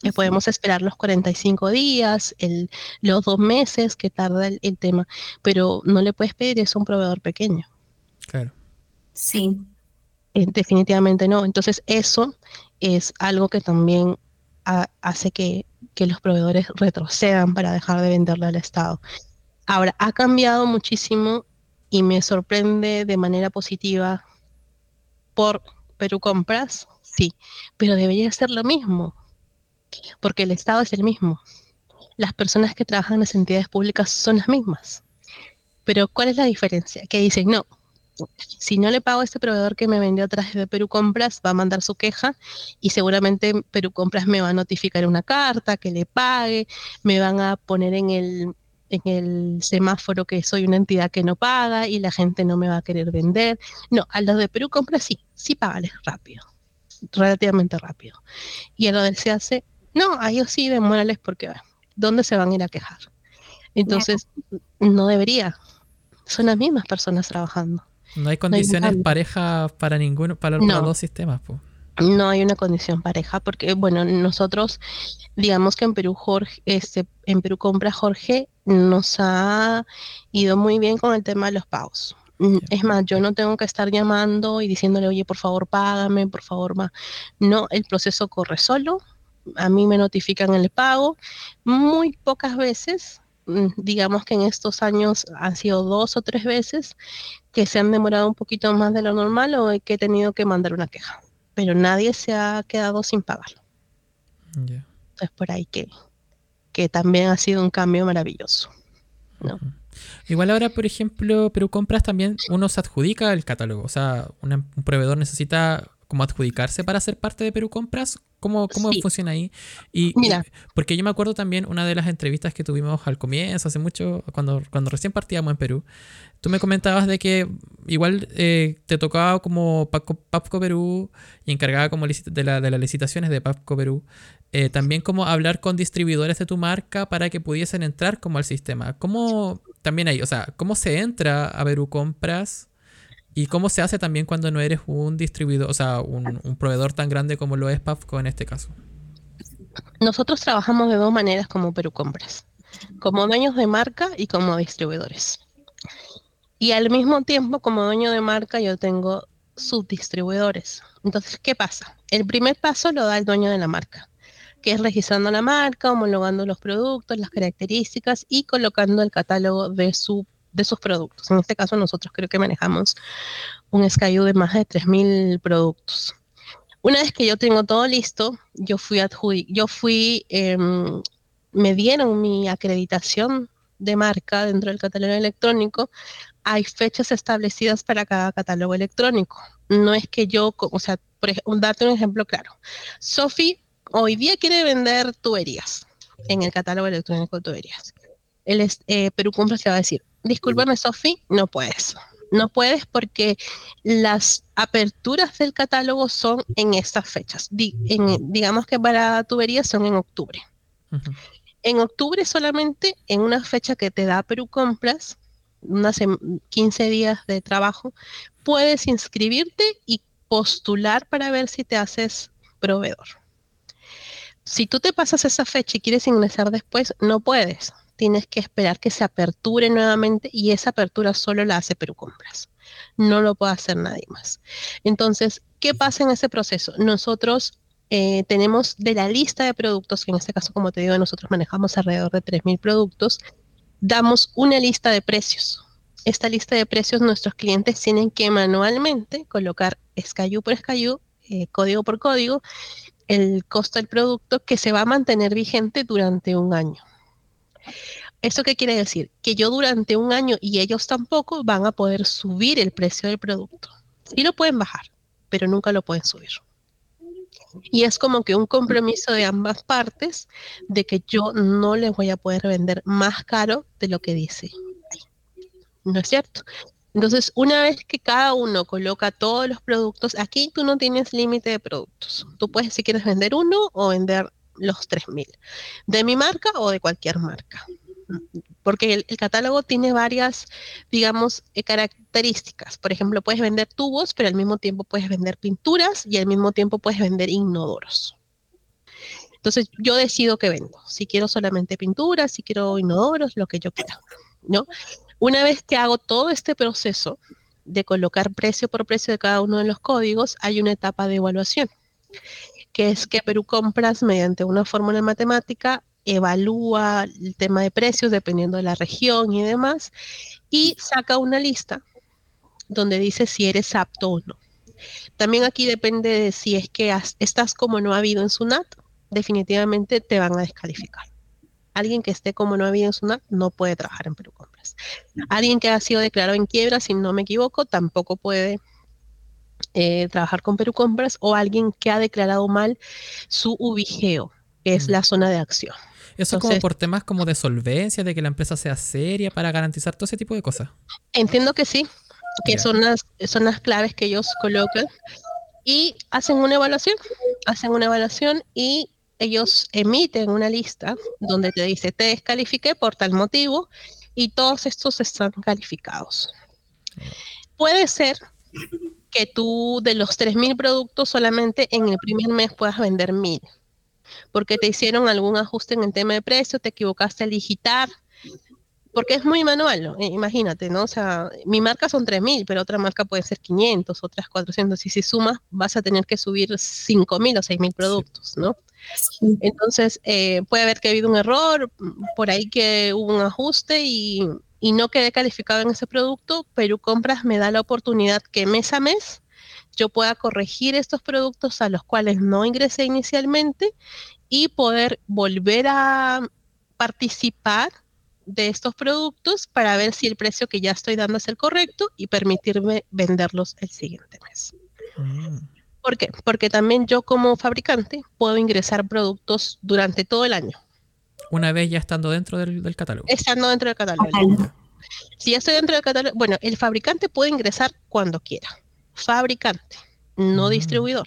Que podemos esperar los 45 días, el, los dos meses que tarda el, el tema, pero no le puedes pedir eso a un proveedor pequeño. Claro. Sí. Eh, definitivamente no. Entonces eso es algo que también hace que, los proveedores retrocedan para dejar de venderle al Estado. Ahora, ha cambiado muchísimo y me sorprende de manera positiva por Perú Compras, sí, pero debería ser lo mismo, porque el Estado es el mismo. Las personas que trabajan en las entidades públicas son las mismas. Pero ¿cuál es la diferencia? Que dicen, no, si no le pago a este proveedor que me vendió a través de Perú Compras, va a mandar su queja y seguramente Perú Compras me va a notificar una carta que le pague, me van a poner en el, en el semáforo que soy una entidad que no paga y la gente no me va a querer vender. No, a los de Perú Compras sí, sí págales rápido, relativamente rápido. Y a lo del hace no, a ellos sí demórales porque ¿dónde se van a ir a quejar? Entonces, no debería. Son las mismas personas trabajando. No hay condiciones parejas para ninguno, para los dos sistemas. No hay una condición pareja porque, bueno, nosotros, digamos que en Perú Jorge, este, en Perú Compra Jorge nos ha ido muy bien con el tema de los pagos. Mm, es más, yo no tengo que estar llamando y diciéndole, oye, por favor, págame, por favor, más. No, el proceso corre solo. A mí me notifican el pago. Muy pocas veces digamos que en estos años han sido dos o tres veces que se han demorado un poquito más de lo normal o que he tenido que mandar una queja, pero nadie se ha quedado sin pagarlo. Es por ahí que, que también ha sido un cambio maravilloso. Igual ahora, por ejemplo, Perú Compras también uno se adjudica el catálogo, o sea, un proveedor necesita como adjudicarse para ser parte de Perú Compras? ¿Cómo, cómo funciona ahí? Y, Mira. porque yo me acuerdo también una de las entrevistas que tuvimos al comienzo, hace mucho, cuando, cuando recién partíamos en Perú, tú me comentabas de que igual eh, te tocaba como Papco Perú y encargaba como de, la, de las licitaciones de Papco Perú, eh, también como hablar con distribuidores de tu marca para que pudiesen entrar como al sistema. ¿Cómo también ahí, o sea, cómo se entra a Perú Compras? ¿Y cómo se hace también cuando no eres un distribuidor, o sea, un, proveedor tan grande como lo es PAFCO en este caso? Nosotros trabajamos de dos maneras como Perú Compras, como dueños de marca y como distribuidores. Y al mismo tiempo, como dueño de marca, yo tengo subdistribuidores. Entonces, ¿qué pasa? El primer paso lo da el dueño de la marca, que es registrando la marca, homologando los productos, las características y colocando el catálogo de su de sus productos. En este caso nosotros creo que manejamos un SKU de más de 3.000 productos. Una vez que yo tengo todo listo, yo fui, yo fui em, me dieron mi acreditación de marca dentro del catálogo electrónico. Hay fechas establecidas para cada catálogo electrónico. No es que yo, o sea, por ejemplo, darte un ejemplo claro. Sofi hoy día quiere vender tuberías en el catálogo electrónico de tuberías. El eh, Perú Compra se va a decir, discúlpame Sofi, no puedes. No puedes porque las aperturas del catálogo son en estas fechas. digamos que para tuberías son en octubre. En octubre solamente, en una fecha que te da Perú Compras, unas 15 días de trabajo, puedes inscribirte y postular para ver si te haces proveedor. Si tú te pasas esa fecha y quieres ingresar después, no puedes tienes que esperar que se aperture nuevamente y esa apertura solo la hace Perú Compras. No lo puede hacer nadie más. Entonces, ¿qué pasa en ese proceso? Nosotros eh, tenemos de la lista de productos, que en este caso, como te digo, nosotros manejamos alrededor de 3.000 productos, damos una lista de precios. Esta lista de precios nuestros clientes tienen que manualmente colocar SKU por SKU, eh, código por código, el costo del producto que se va a mantener vigente durante un año. ¿Eso qué quiere decir? Que yo durante un año y ellos tampoco van a poder subir el precio del producto. Sí lo pueden bajar, pero nunca lo pueden subir. Y es como que un compromiso de ambas partes de que yo no les voy a poder vender más caro de lo que dice. ¿No es cierto? Entonces, una vez que cada uno coloca todos los productos, aquí tú no tienes límite de productos. Tú puedes, si quieres, vender uno o vender los 3000, de mi marca o de cualquier marca. Porque el, catálogo tiene varias, digamos, eh, características. Por ejemplo, puedes vender tubos, pero al mismo tiempo puedes vender pinturas y al mismo tiempo puedes vender inodoros. Entonces, yo decido qué vendo. Si quiero solamente pinturas, si quiero inodoros, lo que yo quiera. ¿no? Una vez que hago todo este proceso de colocar precio por precio de cada uno de los códigos, hay una etapa de evaluación, que es que Perú Compras, mediante una fórmula matemática, evalúa el tema de precios dependiendo de la región y demás, y saca una lista donde dice si eres apto o no. También aquí depende de si es que estás como no ha habido en SUNAT, definitivamente te van a descalificar. Alguien que esté como no ha habido en SUNAT no puede trabajar en Perú Compras. Alguien que ha sido declarado en quiebra, si no me equivoco, tampoco puede eh, trabajar con Perú Compras o alguien que ha declarado mal su ubigeo, que es mm. la zona de acción. Eso es como por temas como de solvencia, de que la empresa sea seria para garantizar todo ese tipo de cosas. Entiendo que sí, que son las, son las claves que ellos colocan y hacen una evaluación, hacen una evaluación y ellos emiten una lista donde te dice, te descalifiqué por tal motivo y todos estos están calificados. Puede ser que tú de los 3.000 productos solamente en el primer mes puedas vender 1.000, porque te hicieron algún ajuste en el tema de precio, te equivocaste al digitar, porque es muy manual, eh, imagínate, ¿no? O sea, mi marca son 3.000, pero otra marca puede ser 500, otras 400, y si sumas vas a tener que subir 5.000 o 6.000 productos, ¿no? Entonces, eh, puede haber que ha habido un error, por ahí que hubo un ajuste y, no quedé calificado en ese producto, pero Compras me da la oportunidad que mes a mes yo pueda corregir estos productos a los cuales no ingresé inicialmente y poder volver a participar de estos productos para ver si el precio que ya estoy dando es el correcto y permitirme venderlos el siguiente mes. Mm. ¿Por qué? Porque también yo como fabricante puedo ingresar productos durante todo el año. Una vez ya estando dentro del, catálogo. Estando dentro del catálogo. Si ya estoy dentro del catálogo, bueno, el fabricante puede ingresar cuando quiera. Fabricante, no mm. distribuidor.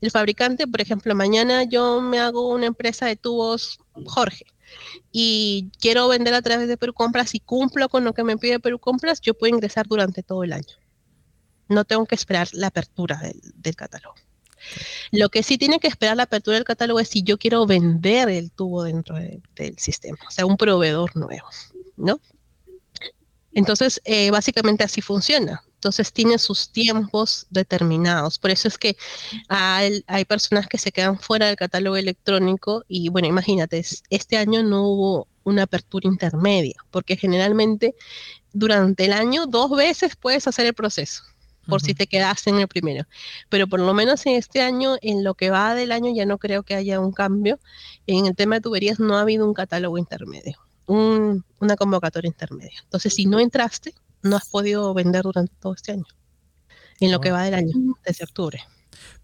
El fabricante, por ejemplo, mañana yo me hago una empresa de tubos Jorge y quiero vender a través de Perú Compras y cumplo con lo que me pide Perú Compras, yo puedo ingresar durante todo el año. No tengo que esperar la apertura del, catálogo. Lo que sí tiene que esperar la apertura del catálogo es si yo quiero vender el tubo dentro del sistema, o sea, un proveedor nuevo, ¿no? Entonces, eh, básicamente así funciona. Entonces, tiene sus tiempos determinados. Por eso es que hay, hay, personas que se quedan fuera del catálogo electrónico y, bueno, imagínate, este año no hubo una apertura intermedia, porque generalmente durante el año dos veces puedes hacer el proceso por si te quedaste en el primero. Pero por lo menos en este año, en lo que va del año, ya no creo que haya un cambio. En el tema de tuberías no ha habido un catálogo intermedio, una convocatoria intermedia. Entonces, si no entraste, no has podido vender durante todo este año, en lo que va del año, desde octubre.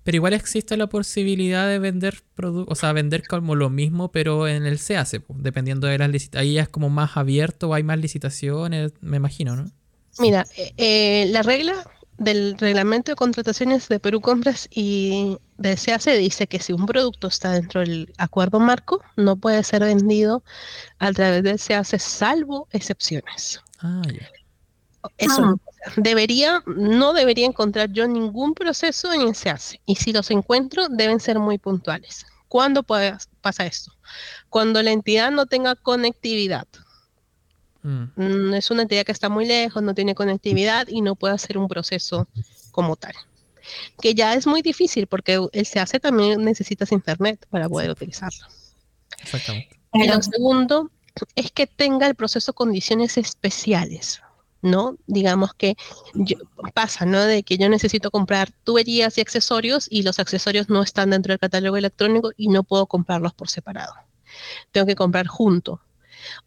Pero igual existe la posibilidad de vender productos, o sea, vender como lo mismo, pero en el CAC, dependiendo de las licitaciones. Ahí es como más abierto, hay más licitaciones, me imagino, ¿no? Mira, eh, eh, la regla del reglamento de contrataciones de Perú Compras y de CAC dice que si un producto está dentro del acuerdo marco, no puede ser vendido a través del CAC salvo excepciones. Ah, Eso ah. debería, no debería encontrar yo ningún proceso en el CAC y si los encuentro deben ser muy puntuales. ¿Cuándo pasa esto? Cuando la entidad no tenga conectividad. Mm. Es una entidad que está muy lejos, no tiene conectividad y no puede hacer un proceso como tal. Que ya es muy difícil porque el hace también necesitas internet para poder utilizarlo. Exactamente. Y lo segundo es que tenga el proceso condiciones especiales. ¿no? Digamos que pasa, ¿no? De que yo necesito comprar tuberías y accesorios y los accesorios no están dentro del catálogo electrónico y no puedo comprarlos por separado. Tengo que comprar junto.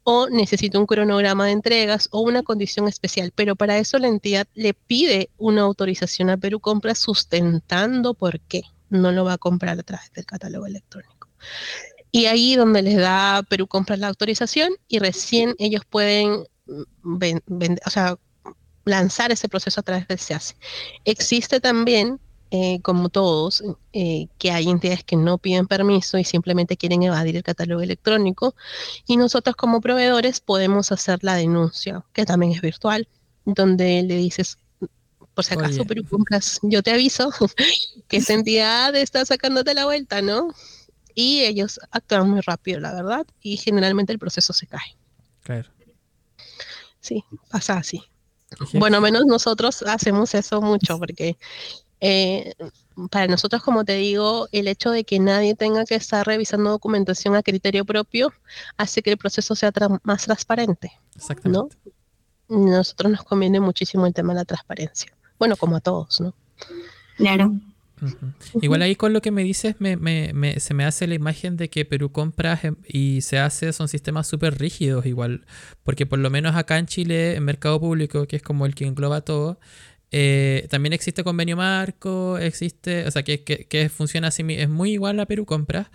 O necesito un cronograma de entregas o una condición especial, pero para eso la entidad le pide una autorización a Perú Compra sustentando por qué no lo va a comprar a través del catálogo electrónico. Y ahí donde les da Perú Compra la autorización y recién ellos pueden o sea, lanzar ese proceso a través del SEACE. Existe también, eh, como todos, eh, que hay entidades que no piden permiso y simplemente quieren evadir el catálogo electrónico y nosotros como proveedores podemos hacer la denuncia, que también es virtual, donde le dices, por si acaso, pero compras, yo te aviso que esa entidad está sacándote la vuelta, ¿no? Y ellos actúan muy rápido, la verdad, y generalmente el proceso se cae. Claro. Sí, pasa así. Bueno, menos nosotros hacemos eso mucho porque eh, para nosotros, como te digo, el hecho de que nadie tenga que estar revisando documentación a criterio propio hace que el proceso sea más transparente. Exactamente. ¿no? Nosotros nos conviene muchísimo el tema de la transparencia. Bueno, como a todos, ¿no? Claro. Igual ahí con lo que me dices se me hace la imagen de que Perú compra y se hace son sistemas súper rígidos igual, porque por lo menos acá en Chile, en mercado público, que es como el que engloba todo, eh, también existe convenio marco, existe, o sea, que, que, funciona así, es muy igual a Perú compra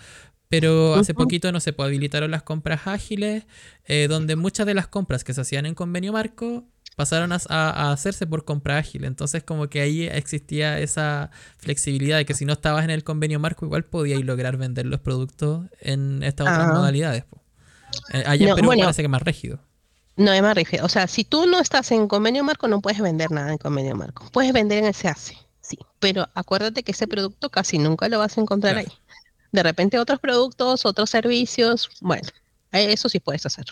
pero hace poquito no se habilitaron las compras ágiles, eh, donde muchas de las compras que se hacían en convenio marco pasaron a, hacerse por compra ágil. Entonces como que ahí existía esa flexibilidad de que si no estabas en el convenio marco igual podías lograr vender los productos en estas otras ah. modalidades. Eh, allá en Perú parece que es más rígido. No rígido. O sea, si tú no estás en convenio marco no puedes vender nada en convenio marco. Puedes vender en el SEACE, sí. Pero acuérdate que ese producto casi nunca lo vas a encontrar ahí. De repente otros productos, otros servicios, bueno, eso sí puedes hacer,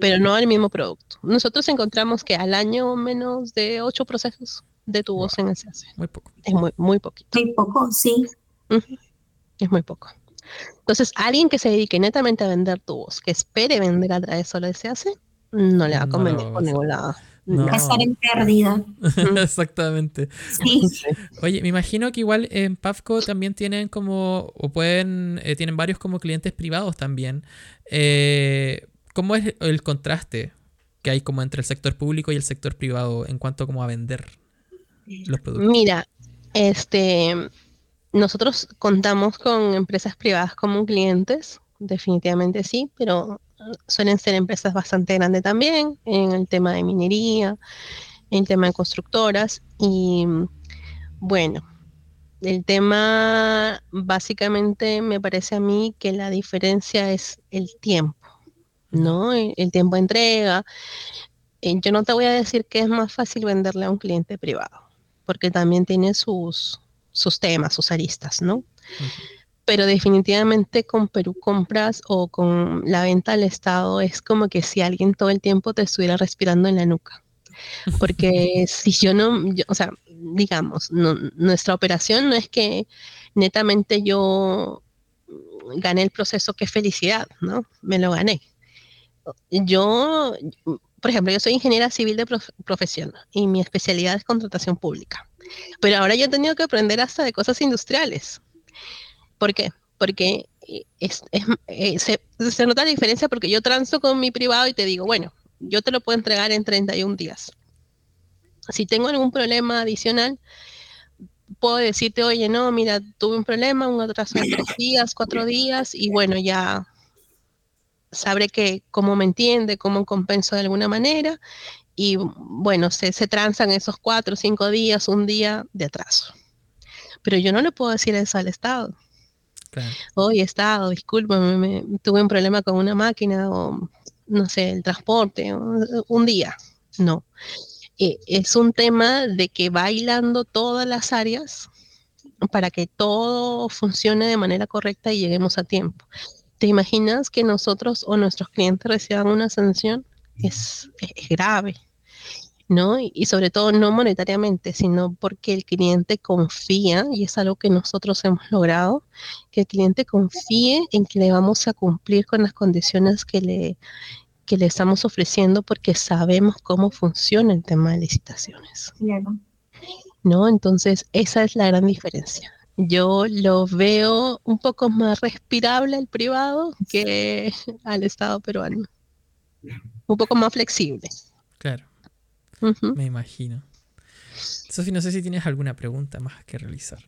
pero no el mismo producto. Nosotros encontramos que al año menos de ocho procesos de tubos en el CAC. Muy poco. Es muy, muy poquito. Muy poco, sí. Es muy poco. Entonces, alguien que se dedique netamente a vender tubos, que espere vender a través solo de CAC, no le va a convenir por ningún lado. No. Estar en pérdida. Exactamente. Oye, me imagino que igual en Pavco también tienen como, o pueden, eh, tienen varios como clientes privados también. Eh, ¿Cómo es el contraste que hay como entre el sector público y el sector privado en cuanto como a vender los productos? Mira, este, nosotros contamos con empresas privadas como clientes, definitivamente sí, pero suelen ser empresas bastante grandes también en el tema de minería, en el tema de constructoras y bueno, el tema básicamente me parece a mí que la diferencia es el tiempo, ¿no? El, tiempo de entrega. Eh, yo no te voy a decir que es más fácil venderle a un cliente privado, porque también tiene sus, sus temas, sus aristas, ¿no? Pero definitivamente con Perú Compras o con la venta al Estado es como que si alguien todo el tiempo te estuviera respirando en la nuca. Porque si yo no, o sea, digamos, nuestra operación no es que netamente yo gané el proceso, qué felicidad, ¿no? Me lo gané. Yo, por ejemplo, yo soy ingeniera civil de profesión y mi especialidad es contratación pública. Pero ahora yo he tenido que aprender hasta de cosas industriales. ¿Por qué? Porque eh, eh, se, nota la diferencia porque yo transo con mi privado y te digo, bueno, yo te lo puedo entregar en 31 días. Si tengo algún problema adicional, puedo decirte, oye, no, mira, tuve un problema, un atraso de tres días, cuatro días, y bueno, ya sabré que cómo me entiende, cómo compenso de alguna manera, y bueno, se, se transan esos cuatro, cinco días, un día de atraso. Pero yo no le puedo decir eso al Estado. Hoy he estado, discúlpame, tuve un problema con una máquina o no sé, el transporte, un día. No. E, es un tema de que bailando todas las áreas para que todo funcione de manera correcta y lleguemos a tiempo. ¿Te imaginas que nosotros o nuestros clientes reciban una sanción? Es grave, ¿no? Y, sobre todo no monetariamente, sino porque el cliente confía, y es algo que nosotros hemos logrado, que el cliente confíe en que le vamos a cumplir con las condiciones que le, que le estamos ofreciendo porque sabemos cómo funciona el tema de licitaciones. ¿No? Entonces, esa es la gran diferencia. Yo lo veo un poco más respirable al privado que al Estado peruano. Un poco más flexible. Claro. Me imagino. Sofi, no sé si tienes alguna pregunta más que realizar.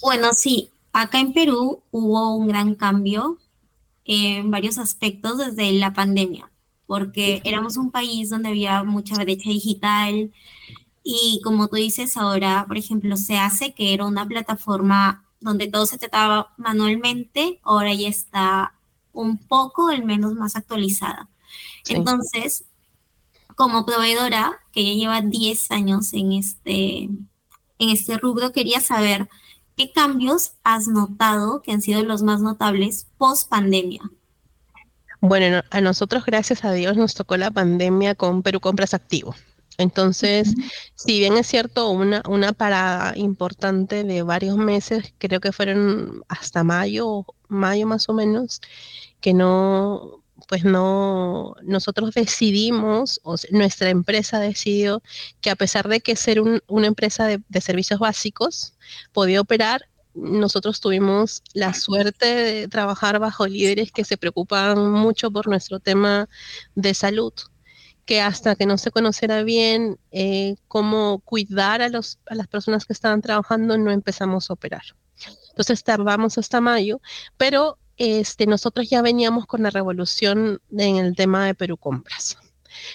Bueno, sí. Acá en Perú hubo un gran cambio en varios aspectos desde la pandemia, porque éramos un país donde había mucha brecha digital y como tú dices ahora, por ejemplo, se hace que era una plataforma donde todo se trataba manualmente, ahora ya está un poco, al menos más actualizada. Entonces, como proveedora, que ya lleva 10 años en este, en este rubro, quería saber qué cambios has notado que han sido los más notables post pandemia. Bueno, a nosotros, gracias a Dios, nos tocó la pandemia con Perú Compras Activo. Entonces, si bien es cierto, una, una parada importante de varios meses, creo que fueron hasta mayo, mayo más o menos, que no, pues no, nosotros decidimos, nuestra empresa decidió que a pesar de que ser una empresa de, servicios básicos podía operar, nosotros tuvimos la suerte de trabajar bajo líderes que se preocupan mucho por nuestro tema de salud, que hasta que no se conociera bien eh, cómo cuidar a, los, a las personas que estaban trabajando, no empezamos a operar. Entonces tardamos hasta mayo, pero este, nosotros ya veníamos con la revolución en el tema de Perú Compras.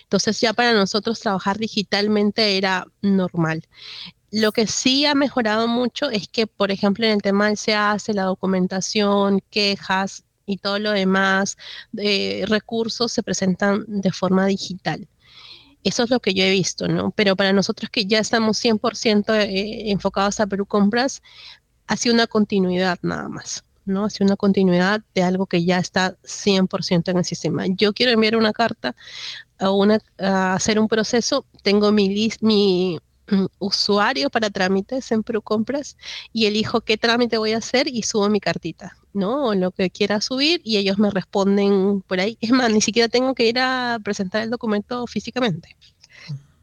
Entonces ya para nosotros trabajar digitalmente era normal. Lo que sí ha mejorado mucho es que, por ejemplo, en el tema del hace la documentación, quejas y todo lo demás, de recursos se presentan de forma digital. Eso es lo que yo he visto, ¿no? Pero para nosotros que ya estamos 100% eh, enfocados a Perú Compras, ha sido una continuidad nada más. ¿No? Una continuidad de algo que ya está 100% en el sistema. Yo quiero enviar una carta a, una, hacer un proceso, tengo mi, mi mm, usuario para trámites en Compras y elijo qué trámite voy a hacer y subo mi cartita, ¿no? O lo que quiera subir y ellos me responden por ahí. Es más, ni siquiera tengo que ir a presentar el documento físicamente.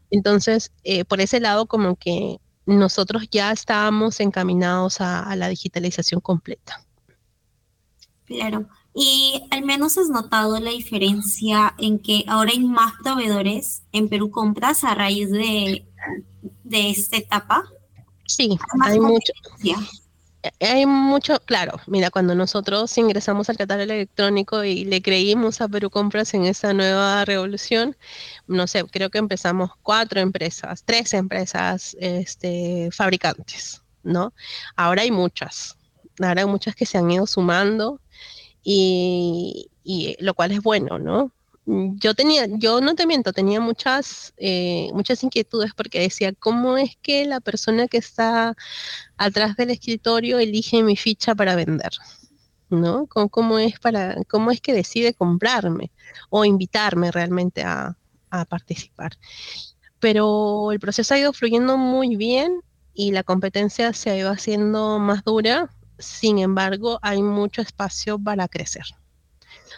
Entonces, eh, por ese lado, como que nosotros ya estábamos encaminados a la digitalización completa. Claro. Y al menos has notado la diferencia en que ahora hay más proveedores en Perú Compras a raíz de, de esta etapa. Sí, hay mucho. Hay mucho, claro, mira, cuando nosotros ingresamos al catálogo electrónico y le creímos a Perú Compras en esta nueva revolución, no sé, creo que empezamos cuatro empresas, tres empresas este, fabricantes, ¿no? Ahora hay muchas, ahora hay muchas que se han ido sumando y, lo cual es bueno, ¿no? Yo tenía, yo no te miento, tenía muchas, eh, muchas inquietudes porque decía, ¿cómo es que la persona que está atrás del escritorio elige mi ficha para vender? ¿No? ¿Cómo, es, para, cómo es que decide comprarme o invitarme realmente a, a participar? Pero el proceso ha ido fluyendo muy bien y la competencia se ha ido haciendo más dura sin embargo, hay mucho espacio para crecer,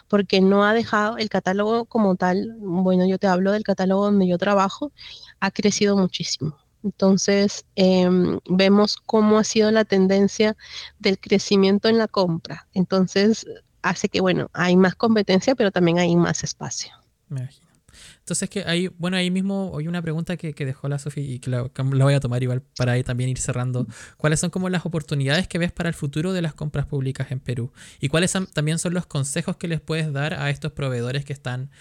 porque no ha dejado el catálogo como tal, bueno, yo te hablo del catálogo donde yo trabajo, ha crecido muchísimo. Entonces, em, vemos cómo ha sido la tendencia del crecimiento en la compra. Entonces, hace que, bueno, hay más competencia, pero también hay más espacio. Entonces que ahí, bueno, ahí mismo hay una pregunta que, dejó la Sofía y que la, voy a tomar igual para ahí también ir cerrando. ¿Cuáles son como las oportunidades que ves para el futuro de las compras públicas en Perú? ¿Y cuáles también son los consejos que les puedes dar a estos proveedores que están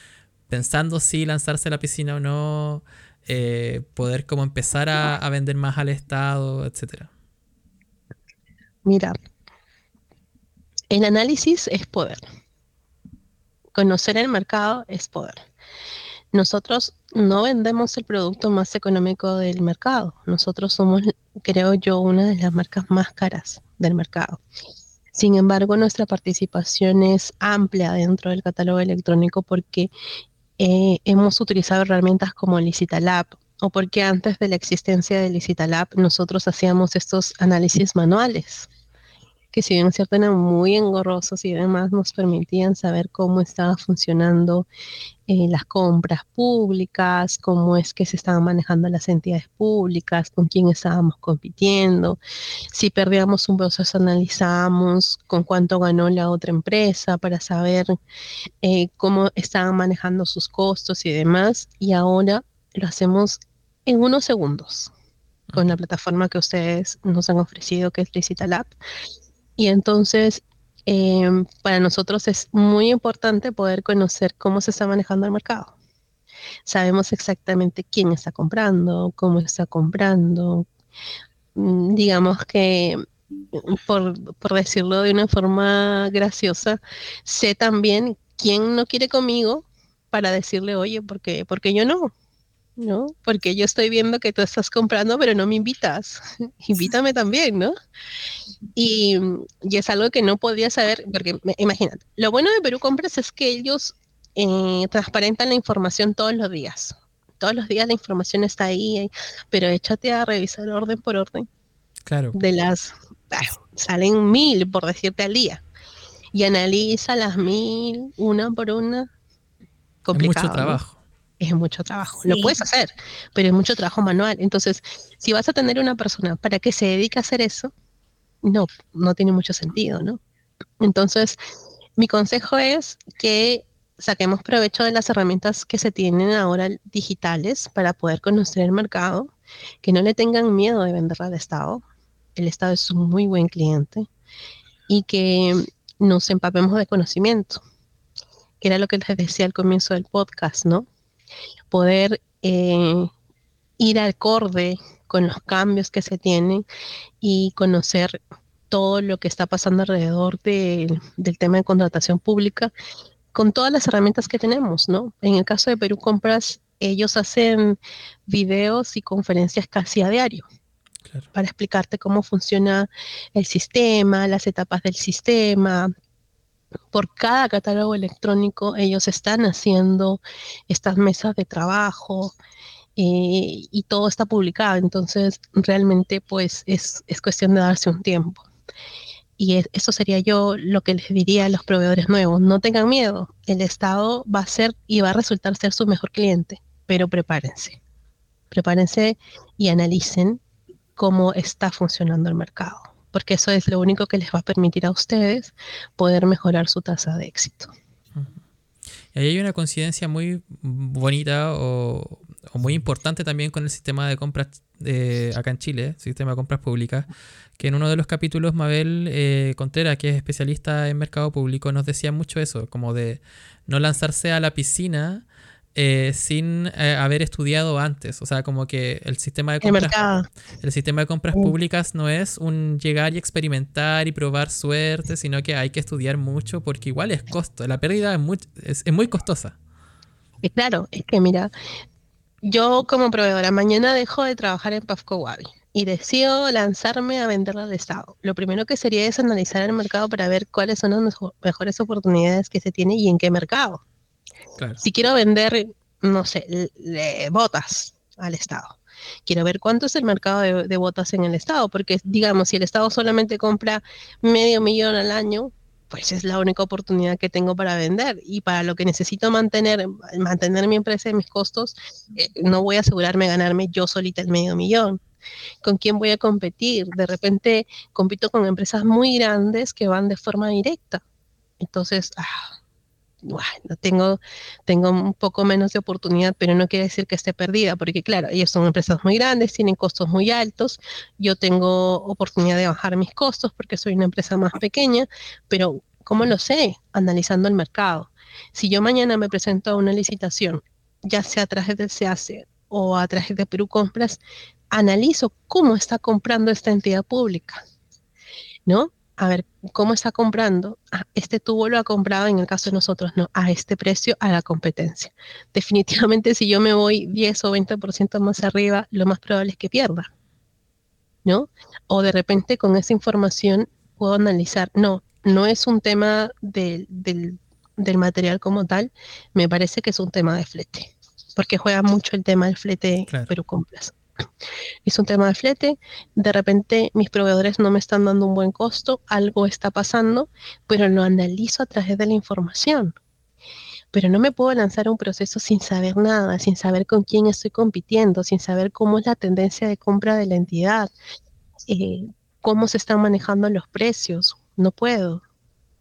pensando si lanzarse a la piscina o no? Eh, poder como empezar a, a vender más al Estado, etcétera. Mira, el análisis es poder. Conocer el mercado es poder nosotros no vendemos el producto más económico del mercado. Nosotros somos, creo yo, una de las marcas más caras del mercado. Sin embargo, nuestra participación es amplia dentro del catálogo electrónico porque eh, hemos utilizado herramientas como Licitalab o porque antes de la existencia de Licitalab nosotros hacíamos estos análisis manuales que si bien cierto eran muy engorrosos y además nos permitían saber cómo estaba funcionando eh, las compras públicas, cómo es que se estaban manejando las entidades públicas, con quién estábamos compitiendo. Si perdíamos un proceso, analizábamos con cuánto ganó la otra empresa para saber eh, cómo estaban manejando sus costos y demás. Y ahora lo hacemos en unos segundos con la plataforma que ustedes nos han ofrecido, que es Licitalab. Y entonces, em, para nosotros es muy importante poder conocer cómo se está manejando el mercado. Sabemos exactamente quién está comprando, cómo está comprando. Mm, digamos que, por, decirlo de una forma graciosa, sé también quién no quiere conmigo para decirle, oye, ¿por qué, porque yo no? ¿No? Porque yo estoy viendo que tú estás comprando, pero no me invitas. Invítame también, ¿no? Y, es algo que no podía saber, porque imagínate, lo bueno de Perú Compras es que ellos eh, transparentan la información todos los días. Todos los días la información está ahí, pero échate a revisar orden por orden. Claro. De las, salen mil, por decirte al día. Y analiza las mil, una por una. Complicado, mucho trabajo es mucho trabajo. Lo puedes hacer, pero es mucho trabajo manual. Entonces, si vas a tener una persona para que se dedique a hacer eso, no, no tiene mucho sentido, ¿no? Entonces, mi consejo es que saquemos provecho de las herramientas que se tienen ahora digitales para poder conocer el mercado, que no le tengan miedo de vender al Estado. El Estado es un muy buen cliente y que nos empapemos de conocimiento, que era lo que les decía al comienzo del podcast, ¿no? Poder eh, ir acorde con los cambios que se tienen y conocer todo lo que está pasando alrededor del tema de contratación pública con todas las herramientas que tenemos, ¿no? En el caso de Perú Compras, ellos hacen videos y conferencias casi a diario para explicarte cómo funciona el sistema, las etapas del sistema, por cada catálogo electrónico ellos están haciendo estas mesas de trabajo eh, y todo está publicado. Entonces, realmente, pues es, cuestión de darse un tiempo. Y eso sería yo lo que les diría a los proveedores nuevos. No tengan miedo. El Estado va a ser y va a resultar ser su mejor cliente, pero prepárense. Prepárense y analicen cómo está funcionando el mercado porque eso es lo único que les va a permitir a ustedes poder mejorar su tasa de éxito. Y ahí hay una coincidencia muy bonita o, muy importante también con el sistema de compras de acá en Chile, sistema de compras públicas, que en uno de los capítulos Mabel eh, Contreras, que es especialista en mercado público, nos decía mucho eso, como de no lanzarse a la piscina eh, sin eh, haber estudiado antes. O sea, como que el sistema de compras, el, sistema de compras públicas no es un llegar y experimentar y probar suerte, sino que hay que estudiar mucho porque igual es costo. La pérdida es muy, es, muy costosa. claro, es que mira, yo como proveedora mañana dejo de trabajar en Pafco Wabi y decido lanzarme a venderla al Estado. Lo primero que sería es analizar el mercado para ver cuáles son las mejores oportunidades que se tiene y en qué mercado. Si quiero vender, no sé, botas al Estado, quiero ver cuánto es el mercado de, botas en el Estado, porque digamos, si el Estado solamente compra medio millón al año, pues es la única oportunidad que tengo para vender y para lo que necesito mantener, mantener mi empresa y mis costos, eh, no voy a asegurarme ganarme yo solita el medio millón. ¿Con quién voy a competir? De repente compito con empresas muy grandes que van de forma directa. Entonces, ah, bueno, tengo, tengo un poco menos de oportunidad, pero no quiere decir que esté perdida, porque claro, ellos son empresas muy grandes, tienen costos muy altos, yo tengo oportunidad de bajar mis costos porque soy una empresa más pequeña, pero ¿cómo lo sé? Analizando el mercado. Si yo mañana me presento a una licitación, ya sea a través del SEACE o a través de Perú Compras, analizo cómo está comprando esta entidad pública, ¿no? A ver cómo está comprando. Ah, este tubo lo ha comprado en el caso de nosotros, no, a este precio, a la competencia. Definitivamente si yo me voy 10 o 20% más arriba, lo más probable es que pierda. ¿No? O de repente con esa información puedo analizar, no, no es un tema del, del, material como tal, me parece que es un tema de flete, porque juega mucho el tema del flete pero compras es un tema de flete, de repente mis proveedores no me están dando un buen costo, algo está pasando, pero lo analizo a través de la información. Pero no me puedo lanzar un proceso sin saber nada, sin saber con quién estoy compitiendo, sin saber cómo es la tendencia de compra de la entidad, eh, cómo se están manejando los precios. No puedo,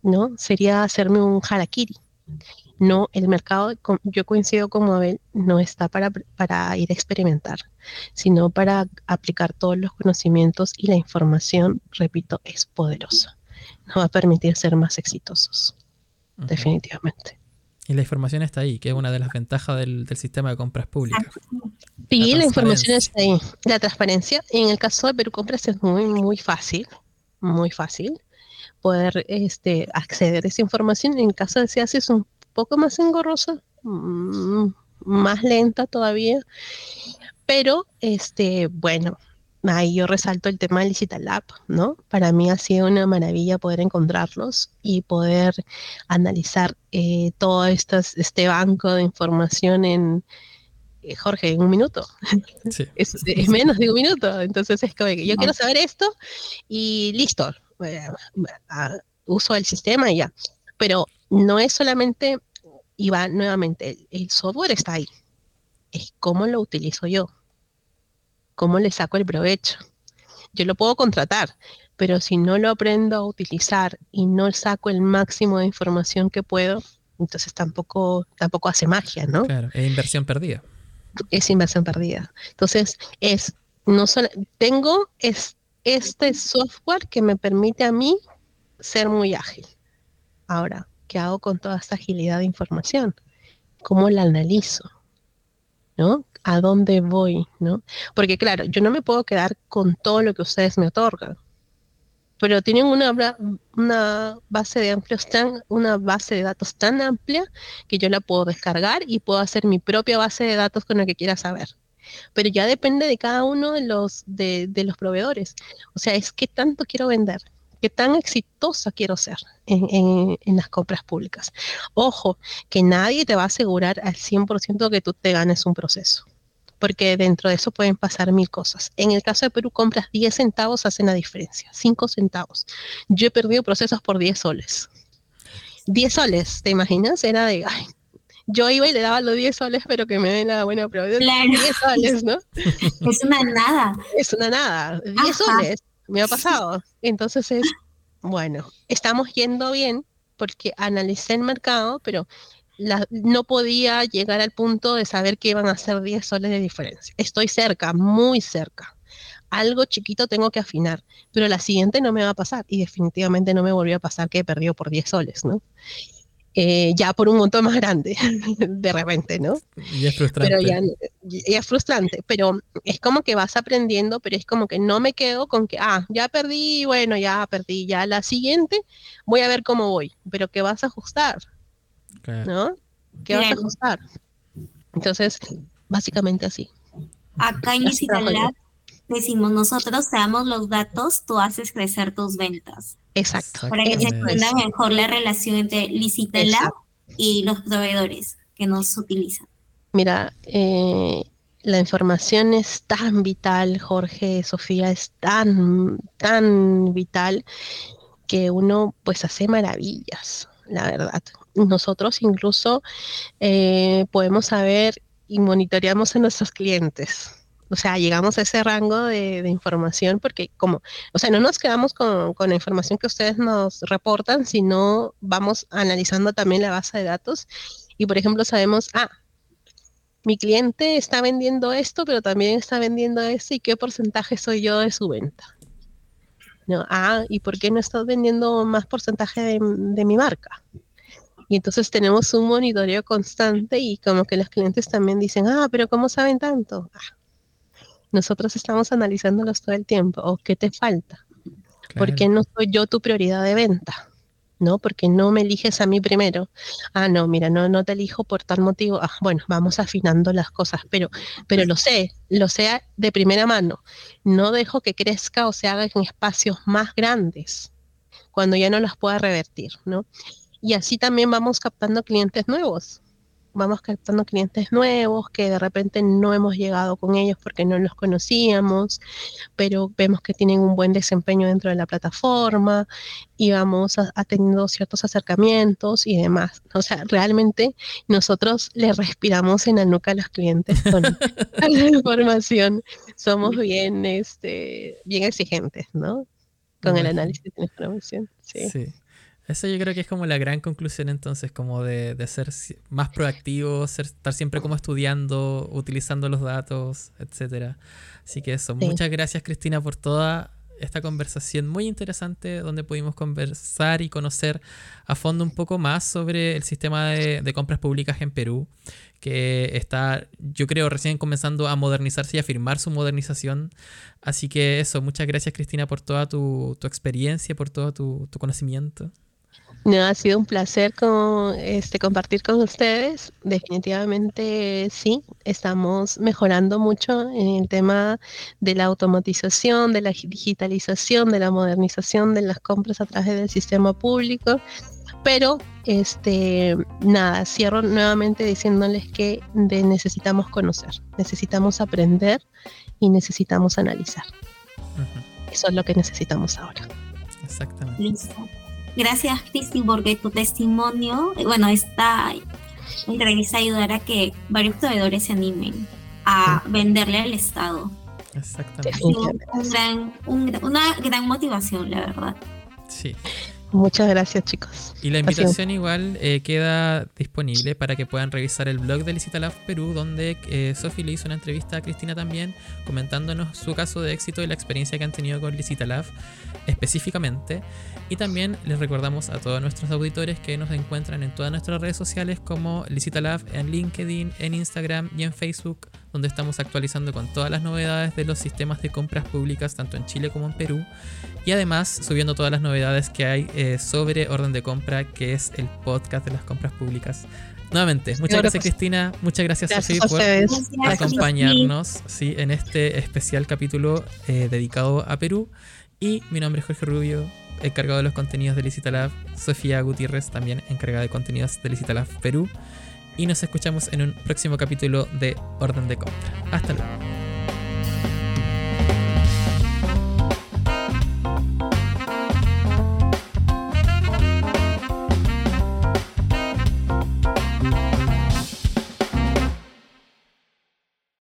¿no? Sería hacerme un harakiri no, el mercado, yo coincido con Mabel, no está para, para ir a experimentar, sino para aplicar todos los conocimientos y la información, repito, es poderosa. Nos va a permitir ser más exitosos, definitivamente. Y la información está ahí, que es una de las ventajas del, sistema de compras públicas. Sí, la, información está ahí. La transparencia, en el caso de Perú Compras es muy, muy fácil, muy fácil poder este, acceder a esa información. En el caso de SEAS es un poco más engorrosa, mm, más lenta todavía, pero este, bueno, ahí yo resalto el tema de Licitalab, ¿no? Para mí ha sido una maravilla poder encontrarlos y poder analizar eh, todo este banco de información en, eh, Jorge, en un minuto. es, menos de un minuto. Entonces es como que yo quiero saber esto y listo. Eh, uso el sistema y ya. Pero no es solamente y va nuevamente, el, software está ahí. Es cómo lo utilizo yo, cómo le saco el provecho. Yo lo puedo contratar, pero si no lo aprendo a utilizar y no saco el máximo de información que puedo, entonces tampoco, tampoco hace magia, ¿no? Claro, es inversión perdida. Es inversión perdida. Entonces, es, no solo, tengo es, este software que me permite a mí ser muy ágil. Ahora, ¿Qué hago con toda esta agilidad de información? ¿Cómo la analizo? ¿No? ¿A dónde voy? ¿No? Porque claro, yo no me puedo quedar con todo lo que ustedes me otorgan, pero tienen una, una base de amplios tan, una base de datos tan amplia que yo la puedo descargar y puedo hacer mi propia base de datos con la que quiera saber. Pero ya depende de cada uno de los, de, de los proveedores. O sea, es qué tanto quiero vender, qué tan exitosa quiero ser en, las compras públicas. Ojo, que nadie te va a asegurar al 100% que tú te ganes un proceso, porque dentro de eso pueden pasar mil cosas. En el caso de Perú, compras 10 centavos hacen la diferencia, 5 centavos. Yo he perdido procesos por 10 soles. 10 soles, ¿te imaginas? Era de, ay, yo iba y le daba los 10 soles, pero que me den la buena proveedora. Claro. 10 soles, ¿no? Es una nada. Es una nada. 10 soles me ha pasado. Entonces es, bueno, estamos yendo bien porque analicé el mercado, pero no podía llegar al punto de saber que iban a ser 10 soles de diferencia. Estoy cerca, muy cerca. Algo chiquito tengo que afinar, pero la siguiente no me va a pasar y definitivamente no me volvió a pasar que he perdido por 10 soles, ¿no? Eh, ya por un montón más grande, de repente, ¿no? Y es frustrante. Pero ya, es frustrante, pero es como que vas aprendiendo, pero es como que no me quedo con que, ah, ya perdí, bueno, ya perdí, ya la siguiente voy a ver cómo voy, pero que vas a ajustar, ¿no? Que vas a ajustar. Entonces, básicamente así. Acá en decimos nosotros te damos los datos, tú haces crecer tus ventas. Exacto. Para que se entienda mejor la relación entre Licitela y los proveedores que nos utilizan. Mira, eh, la información es tan vital, Jorge, Sofía, es tan, tan vital que uno pues hace maravillas, la verdad. Nosotros incluso eh, podemos saber y monitoreamos a nuestros clientes o sea, llegamos a ese rango de, información porque como, o sea, no nos quedamos con, la información que ustedes nos reportan, sino vamos analizando también la base de datos y, por ejemplo, sabemos, ah, mi cliente está vendiendo esto, pero también está vendiendo esto y qué porcentaje soy yo de su venta. No, ah, ¿y por qué no estás vendiendo más porcentaje de, de mi marca? Y entonces tenemos un monitoreo constante y como que los clientes también dicen, ah, pero ¿cómo saben tanto? Ah, nosotros estamos analizándolos todo el tiempo. ¿O qué te falta? ¿Por qué no soy yo tu prioridad de venta? ¿no? Porque no me eliges a mí primero. Ah, no, mira, no, no te elijo por tal motivo. Ah, bueno, vamos afinando las cosas, pero, pero lo sé, lo sé de primera mano. No dejo que crezca o se haga en espacios más grandes, cuando ya no las pueda revertir, ¿no? Y así también vamos captando clientes nuevos vamos captando clientes nuevos que de repente no hemos llegado con ellos porque no los conocíamos, pero vemos que tienen un buen desempeño dentro de la plataforma y vamos a, teniendo ciertos acercamientos y demás. O sea, realmente nosotros le respiramos en la nuca a los clientes con la información. Somos bien, este, bien exigentes, ¿no? Con el análisis de la información. sí. sí. Eso yo creo que es como la gran conclusión entonces, como de, ser más proactivo, estar siempre como estudiando, utilizando los datos, etcétera. Así que eso, muchas gracias Cristina por toda esta conversación muy interesante donde pudimos conversar y conocer a fondo un poco más sobre el sistema de, de, compras públicas en Perú, que está, yo creo, recién comenzando a modernizarse y a firmar su modernización. Así que eso, muchas gracias Cristina por toda tu, tu experiencia, por todo tu, tu conocimiento. No, ha sido un placer este, compartir con ustedes. Definitivamente sí, estamos mejorando mucho en el tema de la automatización, de la digitalización, de la modernización de las compras a través del sistema público. Pero, este, nada, cierro nuevamente diciéndoles que necesitamos conocer, necesitamos aprender y necesitamos analizar. Eso es lo que necesitamos ahora. Exactamente. Listo. Gracias, Cristi, porque tu testimonio, bueno, esta entrevista ayudará a que varios proveedores se animen a venderle al Estado. Exactamente. una gran motivación, la verdad. Sí. Muchas gracias, chicos. Y la invitación igual eh, queda disponible para que puedan revisar el blog de Licitalab Perú, donde eh, Sofi le hizo una entrevista a Cristina también, comentándonos su caso de éxito y la experiencia que han tenido con Licitalab específicamente. Y también les recordamos a todos nuestros auditores que nos encuentran en todas nuestras redes sociales como Licitalab en LinkedIn, en Instagram y en Facebook, donde estamos actualizando con todas las novedades de los sistemas de compras públicas tanto en Chile como en Perú y además subiendo todas las novedades que hay eh, sobre orden de compra, que es el podcast de las compras públicas. Nuevamente, muchas gracias Cristina, muchas gracias, Sofía por acompañarnos sí, en este especial capítulo eh, dedicado a Perú. Y mi nombre es Jorge Rubio, encargado de los contenidos de Licitalab, Sofía Gutiérrez también encargada de contenidos de Licitalab Perú. Y nos escuchamos en un próximo capítulo de Orden de Compra. Hasta luego.